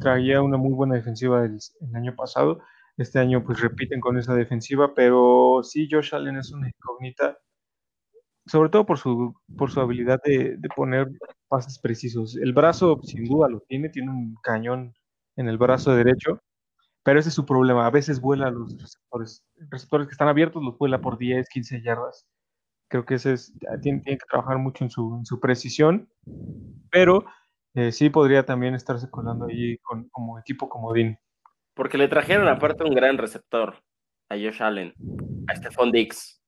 traía una muy buena defensiva el, el año pasado. Este año pues repiten con esa defensiva, pero sí, Josh Allen es una incógnita, sobre todo por su, por su habilidad de, de poner pases precisos. El brazo sin duda lo tiene, tiene un cañón en el brazo derecho, pero ese es su problema. A veces vuela los receptores. Receptores que están abiertos los vuela por 10, 15 yardas. Creo que ese es, tiene, tiene que trabajar mucho en su, en su precisión, pero eh, sí podría también estarse colando ahí con, como equipo comodín. Porque le trajeron aparte un gran receptor a Josh Allen, a Stephon Dix,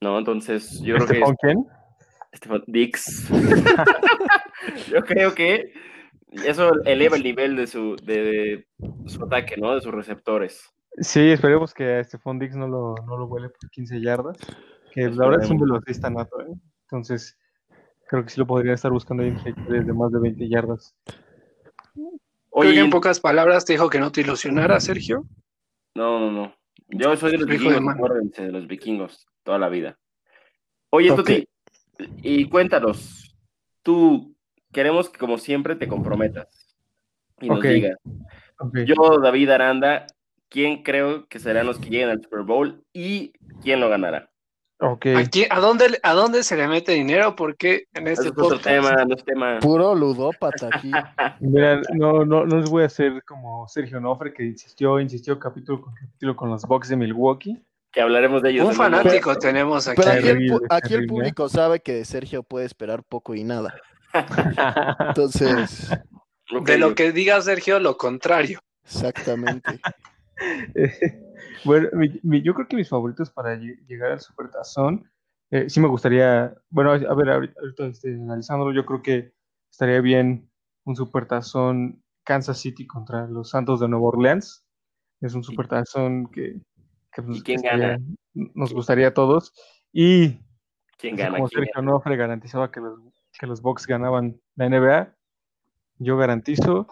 ¿no? Entonces, yo creo ¿Este que con quién? Stephon Dix. yo creo que eso eleva el nivel de su, de, de su ataque, ¿no? De sus receptores. Sí, esperemos que a Stephon Dix no lo, no lo vuele por 15 yardas, que la verdad es un velocista nato, ¿eh? Entonces, creo que sí lo podría estar buscando ahí en trayectorias de más de 20 yardas. Creo que Oye, en pocas palabras te dijo que no te ilusionara, Sergio. no, no, no. Yo soy de los Hijo de vikingos, acuérdense, de los vikingos, toda la vida. Oye, Ok. Tuti, y cuéntanos, tú queremos que como siempre te comprometas y nos Ok. digas, Ok. yo, David Aranda, ¿quién creo que serán los que lleguen al Super Bowl y quién lo ganará? Ok. ¿A, quién- a dónde, ¿A dónde se le mete dinero? Porque en este es otro tema, no es tema. Puro ludópata aquí. Mira, no, no, no les voy a hacer como Sergio Nofre, que insistió, insistió capítulo con capítulo con los Bucks de Milwaukee. Que hablaremos de ellos. un fanático momento. tenemos aquí. Pero aquí el, aquí el público sabe que de Sergio puede esperar poco y nada. Entonces, De lo que diga Sergio, lo contrario. exactamente. Eh, bueno, mi- mi- yo creo que mis favoritos para lle- llegar al Supertazón, eh, sí me gustaría, bueno, a ver, ahorita, ahorita, este, analizándolo, yo creo que estaría bien un Supertazón Kansas City contra los Santos de Nueva Orleans. Es un Supertazón que, que, ¿Y quién que estaría- gana? nos gustaría a todos. Y ¿Quién gana? como ¿Quién Sergio Nofre garantizaba que los, que los Bucks ganaban la NBA, yo garantizo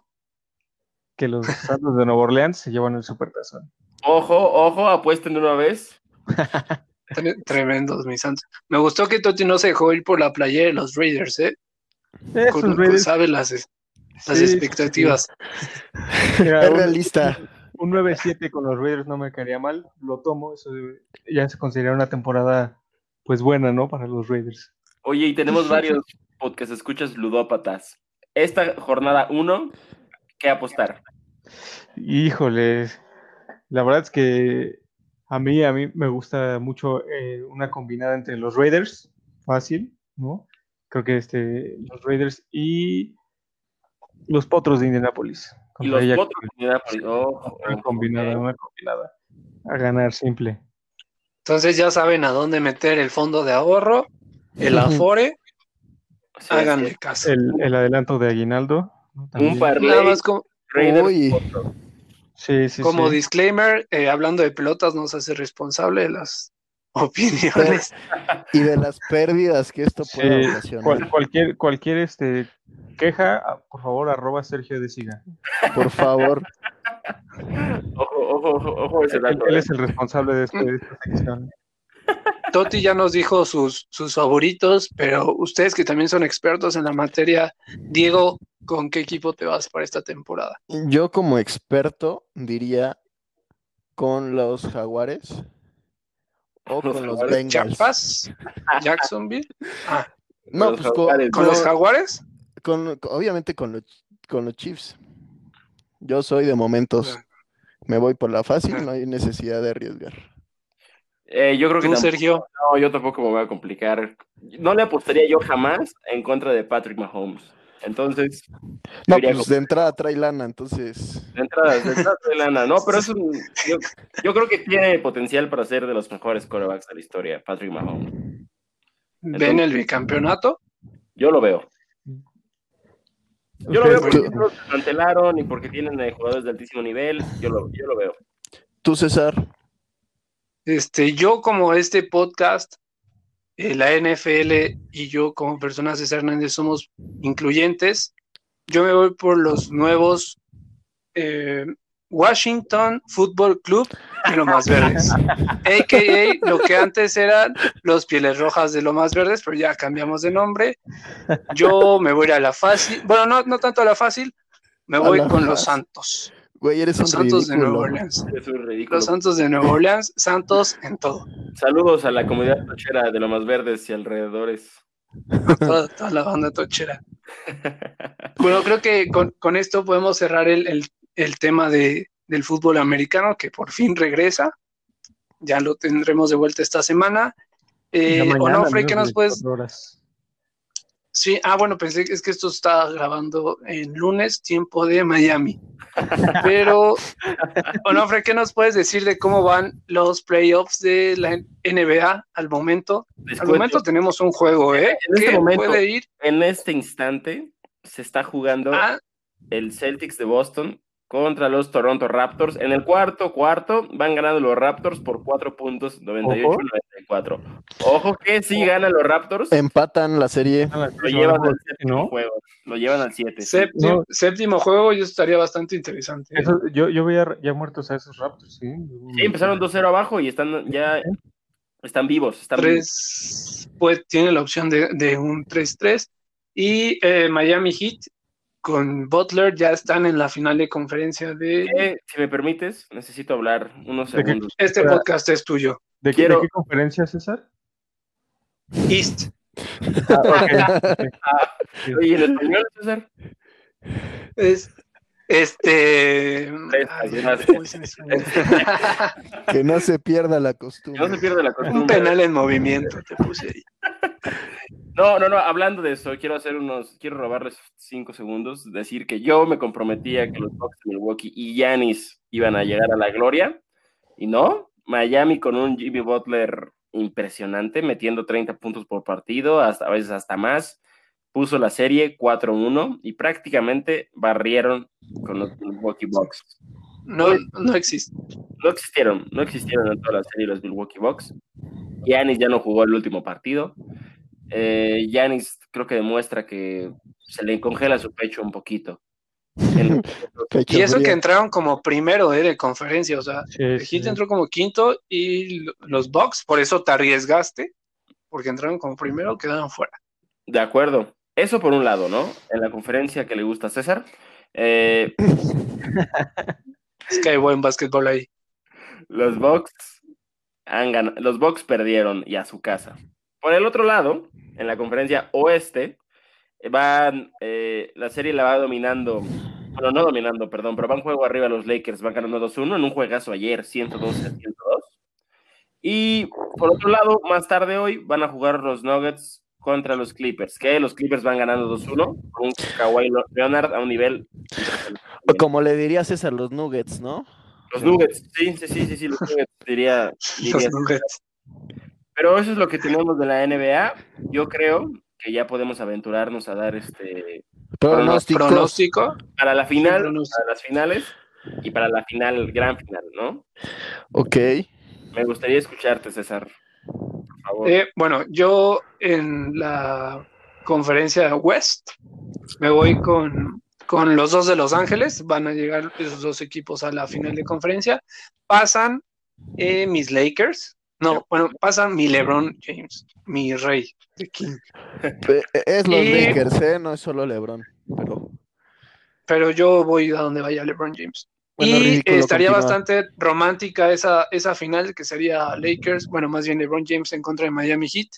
que los Santos de Nueva Orleans se llevan el Supertazón. Ojo, ojo, apuesten de una vez. Tre- Tremendos, mis santos. Me gustó que Toti no se dejó ir por la playera de los Raiders, ¿eh? Esos Con- con- Raiders, sabe las, las sí, expectativas. sí. Mira, Es un- realista. Un 9-7 con los Raiders no me caería mal, lo tomo, eso ya se considera una temporada pues buena, ¿no? Para los Raiders. Oye, y tenemos varios podcast escuchas ludópatas. Esta jornada 1, ¿qué apostar? Híjole, la verdad es que a mí, a mí me gusta mucho eh, una combinada entre los Raiders, fácil, ¿no? Creo que este, los Raiders y los Potros de Indianapolis. Y los ella- otros de Indianapolis. Una combinada, una combinada. A ganar simple. Entonces ya saben a dónde meter el fondo de ahorro, el afore, Sí, háganle caso. El, el adelanto de Aguinaldo. ¿no? Un parlay, Nada más como. Sí, sí, como sí. disclaimer, eh, hablando de pelotas, nos hace responsable de las opiniones. Y de las pérdidas que esto puede Sí, ocasionar. cual- cualquier, cualquier este, queja, por favor, arroba Sergio de Siga. Por favor. Ojo, ojo, ojo, ojo ese Él, dato. él eh. es el responsable de, este- de esta sección. Toti ya nos dijo sus, sus favoritos, pero ustedes que también son expertos en la materia, Diego, ¿con qué equipo te vas para esta temporada? Yo como experto diría con los jaguares o Los con los Jaguares. Bengals. ¿Chiapas? ¿Jacksonville? Ah, No, pues co- Jaguares. ¿Con los Jaguares? con, obviamente con los, con los Chiefs. Yo soy de momentos. Me voy por la fácil, no hay necesidad de arriesgar. Eh, yo creo que ¿Tú, tampoco- Sergio? no, yo tampoco me voy a complicar. No le apostaría yo jamás en contra de Patrick Mahomes. Entonces, No, pues de entrada trae lana, entonces. de entrada, de entrada trae lana. No, pero es un, yo, yo creo que tiene potencial para ser de los mejores quarterbacks de la historia, Patrick Mahomes. ¿Ven el bicampeonato? Yo lo veo. Yo lo veo porque no se y porque tienen eh, jugadores de altísimo nivel. Yo lo, yo lo veo. Tú, César. Este, yo como este podcast, eh, la NFL y yo como persona César Hernández somos incluyentes, yo me voy por los nuevos eh, Washington Football Club y Lomas Verdes, a.k.a. lo que antes eran los Pieles Rojas de Lomas Verdes, pero ya cambiamos de nombre. Yo me voy a la fácil, bueno, no, no tanto a la fácil, me voy con los. Santos, Güey, eres los un Santos de Nueva. Orleans. Es un ridículo. Los Santos de Nueva Orleans, Santos en todo. Saludos a la comunidad tochera de Lomas Verdes y alrededores. toda, toda la banda tochera. Bueno, creo que con, con esto podemos cerrar el, el- el tema de, del fútbol americano, que por fin regresa. Ya lo tendremos de vuelta esta semana. Eh, mañana, Onofre, ¿qué nos puedes...? 24 horas. Sí, ah, bueno, pensé que es que esto está grabando en lunes, tiempo de Miami. Pero, Onofre, ¿qué nos puedes decir de cómo van los playoffs de la NBA al momento? Les Al cuento, momento tenemos un juego, ¿eh? En este que momento- puede ir en este instante se está jugando a el Celtics de Boston contra los Toronto Raptors. En el cuarto cuarto van ganando los Raptors por 4 puntos, 98-94. Ojo que si ganan los Raptors, Empatan la serie. Lo llevan al ¿no? séptimo juego. Lo llevan al 7. Séptimo, No. séptimo juego, yo estaría bastante interesante. Eso- yo, yo veía ya muertos a esos Raptors, sí. Sí, empezaron 2-0 abajo y están ya están vivos. Están vivos. Tres, pues tiene la opción de, de un 3-3. Y eh, Miami Heat con Butler ya están en la final de conferencia de... Eh, si me permites, necesito hablar unos segundos. Este podcast es tuyo. ¿De, qué- quiero- de qué conferencia, César? East. Ah, ok, ok. Oye, ¿en español, César? Es, este... Que no se pierda la Que no se costumbre. pierde la un costumbre. penal en movimiento, te puse ahí. No, no, no, hablando de eso, quiero hacer unos, quiero robarles cinco segundos, decir que yo me comprometía que los Bucks de Milwaukee y Giannis iban a llegar a la gloria, y no, Miami con un Jimmy Butler impresionante, metiendo 30 puntos por partido, hasta, a veces hasta más, puso la serie 4-1 y prácticamente barrieron con los Milwaukee Bucks. No, no existe. No existieron, no existieron en toda la serie los Milwaukee Bucks. Giannis ya no jugó el último partido. Eh, Giannis creo que demuestra que se le congela su pecho un poquito. Y eso frío. que entraron como primero eh, de conferencia, o sea, Sí, el sí. Heat entró como quinto y lo- los Bucks, por eso te arriesgaste, porque entraron como primero, quedaron fuera. de acuerdo. Eso por un lado, ¿no? En la conferencia que le gusta a César. Eh, Es que hay buen básquetbol ahí. los Bucks han ganado, los Bucks perdieron y a su casa. Por el otro lado, en la conferencia oeste, van, eh, la serie la va dominando, bueno, no dominando, perdón, pero van juego arriba los Lakers, van ganando 2-1 en un juegazo ayer, 112 a 102. Y por otro lado, más tarde hoy van a jugar los Nuggets contra los Clippers, que los Clippers van ganando 2-1 con un Kawhi Leonard a un nivel. Como le diría César, los Nuggets, ¿no? Los Nuggets, sí, sí, sí, sí, sí los Nuggets, diría. Los diría Nuggets. Pero eso es lo que tenemos de la NBA. Yo creo que ya podemos aventurarnos a dar este. Pronóstico. para la final, pronóstico. para las finales y para la final, gran final, ¿no? Ok. Me gustaría escucharte, César. Por favor. Eh, bueno, yo en la conferencia West me voy con, con los dos de Los Ángeles. Van a llegar esos dos equipos a la final de conferencia. Pasan eh, mis Lakers. No, bueno, pasan mi LeBron James, mi rey, King. Pe- Es los Y- Lakers, ¿eh? No es solo LeBron. Pero Pero yo voy a donde vaya LeBron James. Bueno, y ridículo, estaría bastante romántica esa, esa final que sería Lakers, bueno, más bien LeBron James en contra de Miami Heat,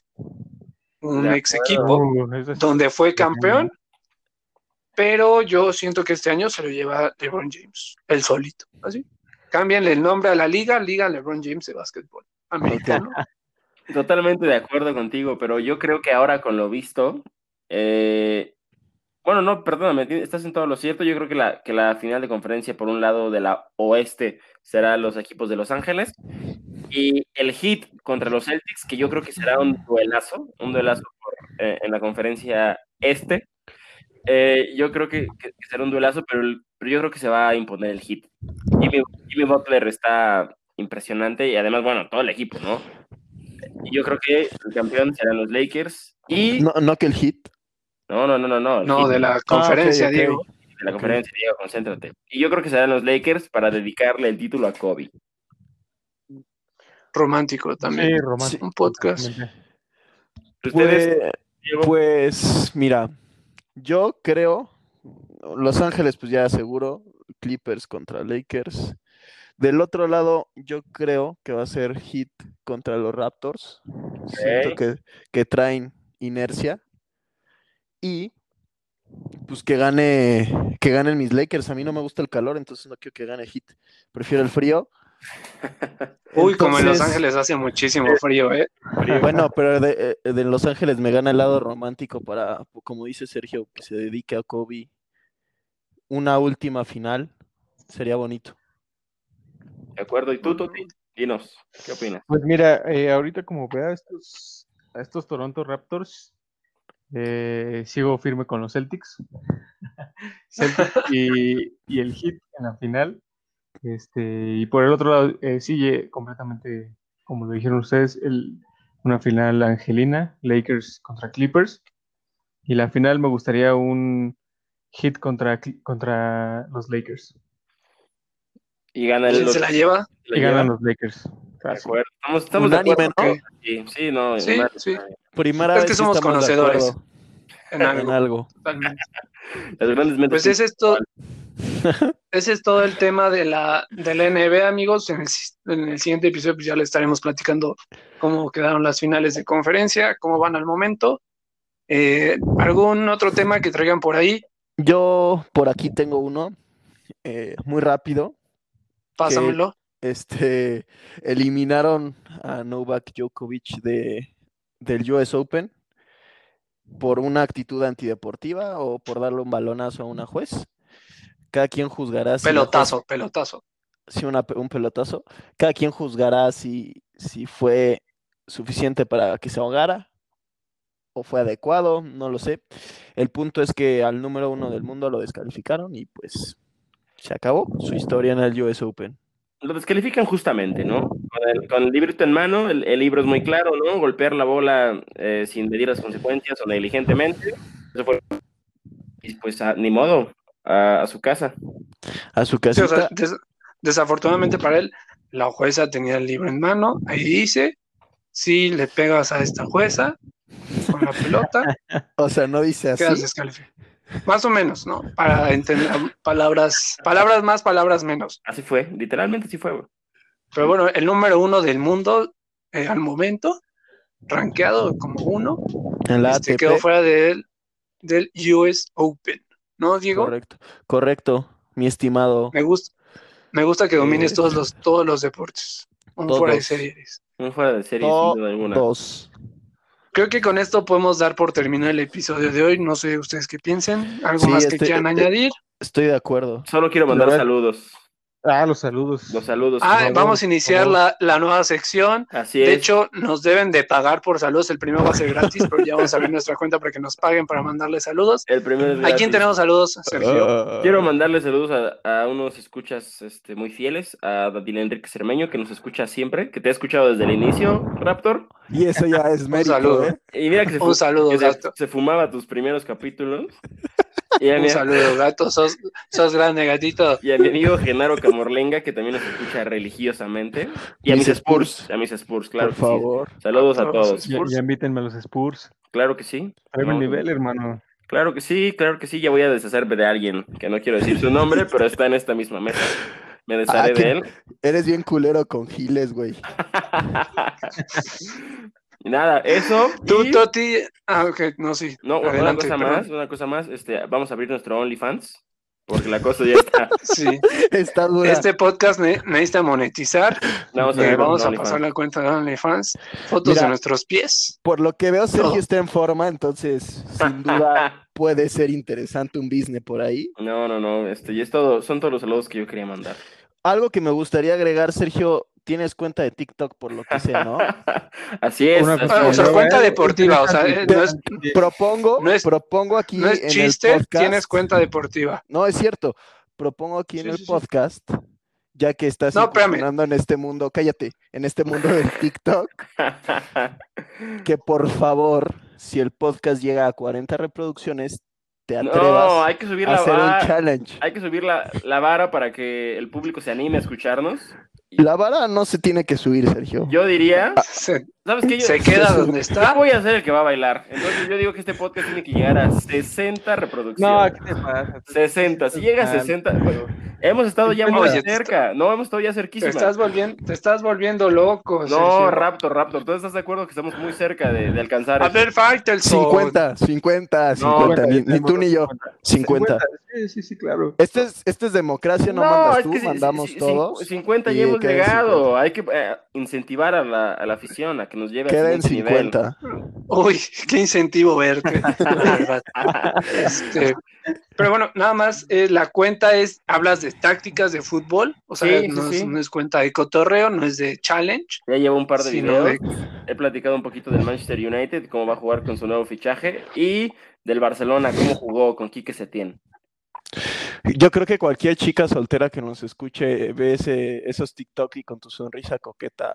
un ex equipo Uh, es- donde fue campeón pero yo siento que este año se lo lleva LeBron James, el solito, así. Cámbienle el nombre a la liga, Liga LeBron James de básquetbol americano. Totalmente de acuerdo contigo, pero yo creo que ahora con lo visto, eh, bueno, no, perdóname, estás en todo lo cierto. Yo creo que la, que la final de conferencia por un lado de la oeste será los equipos de Los Ángeles y el hit contra los Celtics, que yo creo que será un duelazo, un duelazo eh, en la conferencia este. Eh, yo creo que, será un duelazo, pero, pero, yo creo que se va a imponer el hit. Jimmy, Jimmy Butler está impresionante y además, bueno, todo el equipo, ¿no? yo creo que el campeón serán los Lakers. Y... No, no que el hit. No, no, no, no. No, no de la conferencia, ah, Diego. De la conferencia, Diego, concéntrate. Y yo creo que serán los Lakers para dedicarle el título a Kobe. Romántico también. Sí, romántico. Un podcast. Pues, pues, mira, yo creo, Los Ángeles, pues ya seguro, Clippers contra Lakers. Del otro lado, yo creo que va a ser hit contra los Raptors. Siento que, que, traen inercia. Y pues que gane, que ganen mis Lakers. A mí no me gusta el calor, entonces no quiero que gane hit. Prefiero el frío. Uy, como en Los Ángeles hace muchísimo frío, ¿eh? Bueno, pero de, eh, de, Los Ángeles me gana el lado romántico para, como dice Sergio, que se dedique a Kobe. Una última final sería bonito. De acuerdo, ¿y tú, Toti? Dinos, ¿qué opinas? Pues mira, eh, ahorita como vea estos, a estos Toronto Raptors, eh, sigo firme con los Celtics. Celtics y, y, el hit en la final. Este, y por el otro lado, eh, sigue completamente, como lo dijeron ustedes, el, una final angelina, Lakers contra Clippers. Y la final me gustaría un hit contra, contra los Lakers. Y gana el, se la lleva? y ganan los Lakers. De acuerdo. Estamos, estamos de acuerdo. ¿no? Sí, sí, no. Sí, sí. Primera es vez que somos conocedores. En algo. En algo. Las grandes mentes pues ese es todo. Ese es todo el tema de la, de la NBA, amigos. En el, en el, siguiente episodio pues ya les estaremos platicando cómo quedaron las finales de conferencia, cómo van al momento. Eh, ¿Algún otro tema que traigan por ahí? Yo por aquí tengo uno, eh, muy rápido. Pásamelo. este, eliminaron a Novak Djokovic de, del US Open por una actitud antideportiva o por darle un balonazo a una juez. Cada quien juzgará si pelotazo, pelotazo. Una, un pelotazo. Cada quien juzgará si, si fue suficiente para que se ahogara o fue adecuado, no lo sé. El punto es que al número uno del mundo lo descalificaron y pues se acabó su historia en el US Open. Lo descalifican justamente, ¿no? Con el, librito en mano, el, libro es muy claro, ¿no? Golpear la bola eh, sin medir las consecuencias o negligentemente. Eso fue. Y pues ni modo, a, su casa. A su casa. desafortunadamente para él, la jueza tenía el libro en mano, ahí dice, si le pegas a esta jueza con la pelota. o sea, no dice así. Quedas descalificado. Más o menos, ¿no? Para entender palabras, palabras más, palabras menos. Así fue, literalmente así fue. Pero bueno, el número uno del mundo eh, al momento, rankeado como uno, en la este, quedó fuera del, del US Open, ¿no, Diego? Correcto, correcto, mi estimado. Me gusta, me gusta que domines eh, todos los, todos los deportes. Un fuera de series. Un fuera de series, sin duda alguna. Dos creo que con esto podemos dar por terminado el episodio de hoy. No sé ustedes qué piensen. ¿Algo más que quieran añadir? Estoy de acuerdo. Solo quiero mandar saludos. Ah, los saludos. Los saludos. Ah, vamos a iniciar la, la, nueva sección. Así es. De hecho, nos deben de pagar por saludos. El primero va a ser gratis, pero ya vamos a abrir nuestra cuenta para que nos paguen para mandarle saludos. El primero es ¿A quién tenemos saludos, Sergio? Ah. Quiero mandarle saludos a, a, unos escuchas este, muy fieles, a Daniel Enrique Cermeño, que nos escucha siempre, que te ha escuchado desde el inicio, Raptor. Y eso ya es mérito, Un saludo. ¿eh? Y mira que se, Un saludo, que se fumaba tus primeros capítulos. Y Un saludo, gato. Sos, sos grande, gatito. Y a mi amigo Genaro Camorlenga, que también nos escucha religiosamente. Y a mis, mis Spurs, Spurs, A mis Spurs, claro. Por favor. Sí. Saludos a todos. Ya, ya invítenme a los Spurs. Claro que sí. Traigo no, nivel, hermano. Claro que sí, claro que sí. Ya voy a deshacerme de alguien que no quiero decir su nombre, pero está en esta misma mesa. Me desharé ah, de él. Eres bien culero con Giles, güey. Y nada, eso. Tú, y- Toti. Ah, ok, no, sí. No, una Adelante, cosa perdón. más, una cosa más, este, vamos a abrir nuestro OnlyFans, porque la cosa ya está. Sí. Está dura. Este podcast ne- necesita monetizar. Vamos a, Eh, vamos pasar la cuenta de OnlyFans. Fotos Mira. de nuestros pies. Por lo que veo, Sergio está en forma, entonces sin duda puede ser interesante un business por ahí. No, no, no, este, y es todo, son todos los saludos que yo quería mandar. Algo que me gustaría agregar, Sergio, tienes cuenta de TikTok por lo que sé, ¿no? Así es. Una o sea, cuenta deportiva. O sea, eh, no es, Propongo, No es- propongo aquí no es en chiste, el podcast. tienes cuenta deportiva. No, es cierto. Propongo aquí en el sí, sí. podcast, ya que estás No, en este mundo, cállate, en este mundo del TikTok, que por favor, si el podcast llega a 40 reproducciones, te atrevas No, hay que subir a la hacer un vara. challenge. Hay que subir la, la vara para que el público se anime a escucharnos. La vara no se tiene que subir, Sergio. Yo diría, Se, ¿sabes qué? Yo, se queda se- donde yo está. voy a ser el que va a bailar. Entonces yo digo que este podcast tiene que llegar a 60 No, reproducciones. ¿qué te pasa? 60, si llega a 60, hemos estado ya muy Oye, te cerca, no, hemos estado ya Te cerquísima. estás volviendo, te estás volviendo loco. No, Sergio. Raptor, Raptor, ¿tú estás de acuerdo que estamos muy cerca de, de alcanzar A ver, Faitelson. 50, 50, 50, ni, ni tú ni yo. 50. Sí, sí, sí, claro. Este es, este es democracia, no, mandas tú, mandamos todos. 50 y ya hemos llegado. Hay que eh, incentivar a la, a la afición a que nos lleve Queda al en siguiente nivel. 50. Uy, qué incentivo verte. Este, pero bueno, nada más, eh, la cuenta es, hablas de tácticas de fútbol, o sea, Sí, sí, no, es, sí. no es cuenta de cotorreo, no es de challenge, Ya llevo un par de videos. de He platicado un poquito del Manchester United, cómo va a jugar con su nuevo fichaje, y del Barcelona, cómo jugó con Quique Setién. Yo creo que cualquier chica soltera que nos escuche ve ese, esos TikTok y con tu sonrisa coqueta,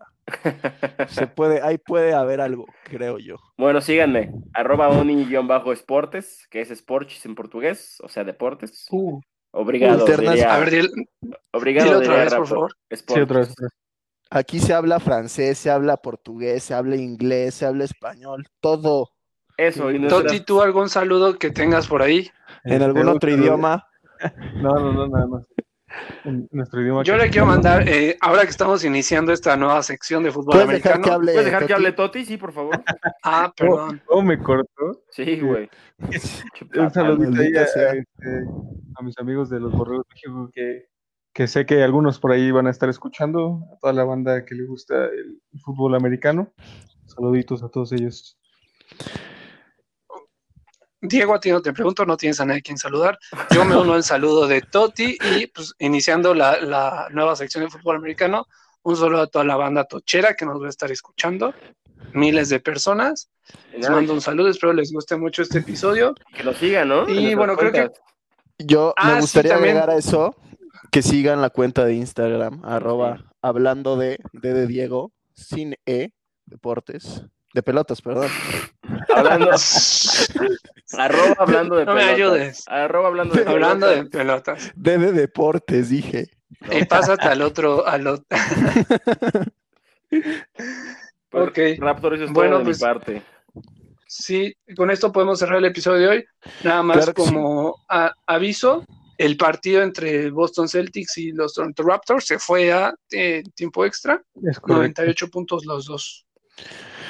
se puede, ahí puede haber algo, creo yo. Bueno, síganme, arroba oni-esportes, que es sports en portugués, o sea, deportes. Uh, Obrigado, diría- a ver, obrigado, dilo otra diría vez, por favor. Sports. Sí, otra vez. otra vez. Aquí se habla francés, se habla portugués, se habla inglés, se habla español, todo. Eso, y nuestras- Toti, ¿tú algún saludo que tengas por ahí? En Este, algún un otro idioma. No, no, no, nada más. En nuestro idioma. Yo le quiero mandar, eh, ahora que estamos iniciando esta nueva sección de fútbol ¿Puedes dejar americano. que hable? ¿Puedes dejar que hable Toti? Sí, por favor. Ah, perdón. ¿Cómo me cortó? Sí, güey. Un saludito ahí a, este, a mis amigos de los Borregos de México que, que sé que algunos por ahí van a estar escuchando, a toda la banda que le gusta el, el fútbol americano. Saluditos a todos ellos. Diego, a ti no te pregunto, no tienes a nadie quien saludar. Yo me uno al saludo de Toti y pues iniciando la, la nueva sección de fútbol americano, un saludo a toda la banda tochera que nos va a estar escuchando, miles de personas. Les mando un saludo, espero les guste mucho este episodio. que lo sigan, ¿no? Y bueno, creo que-. Yo Ah, sí, me gustaría también. agregar a eso que sigan la cuenta de Instagram, arroba hablando de, de, de Diego, sin E, deportes, de pelotas, perdón. Hablando, arroba hablando de No me pelotas. ayudes. Arroba hablando de Hablando de pelotas. pelotas. De, de deportes, dije. Y pásate al otro, al otro. Pues, Ok. Raptor, eso es Bueno, todo de pues- mi parte. Sí, con esto podemos cerrar el episodio de hoy. Nada más Claro que sí. como a- aviso, el partido entre Boston Celtics y los Toronto Raptors se fue a eh, tiempo extra, Es correcto. 98 puntos los dos.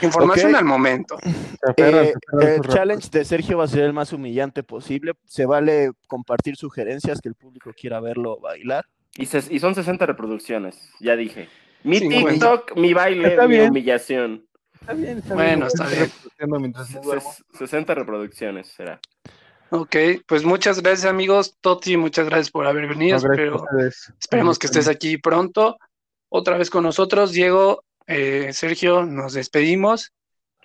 Información Ok. al momento. Se Eh, se el challenge de Sergio va a ser el más humillante posible. Se vale compartir sugerencias que el público quiera verlo bailar. Y, ses- y son 60 reproducciones, ya dije. Mi 50. TikTok, mi baile, Está mi bien. humillación. Está bien, está Bueno, bien. está bien. reproduciendo Mientras me duermo. Ses- 60 reproducciones será. Ok, pues muchas gracias amigos. Toti, muchas gracias por haber venido. No, Espero- esperemos que estés aquí pronto. Otra vez con nosotros. Diego, eh, Sergio, nos despedimos.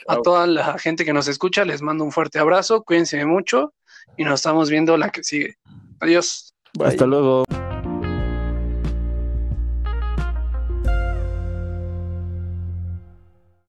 A toda la gente que nos escucha, les mando un fuerte abrazo. Cuídense mucho y nos estamos viendo la que sigue. Adiós. Hasta luego.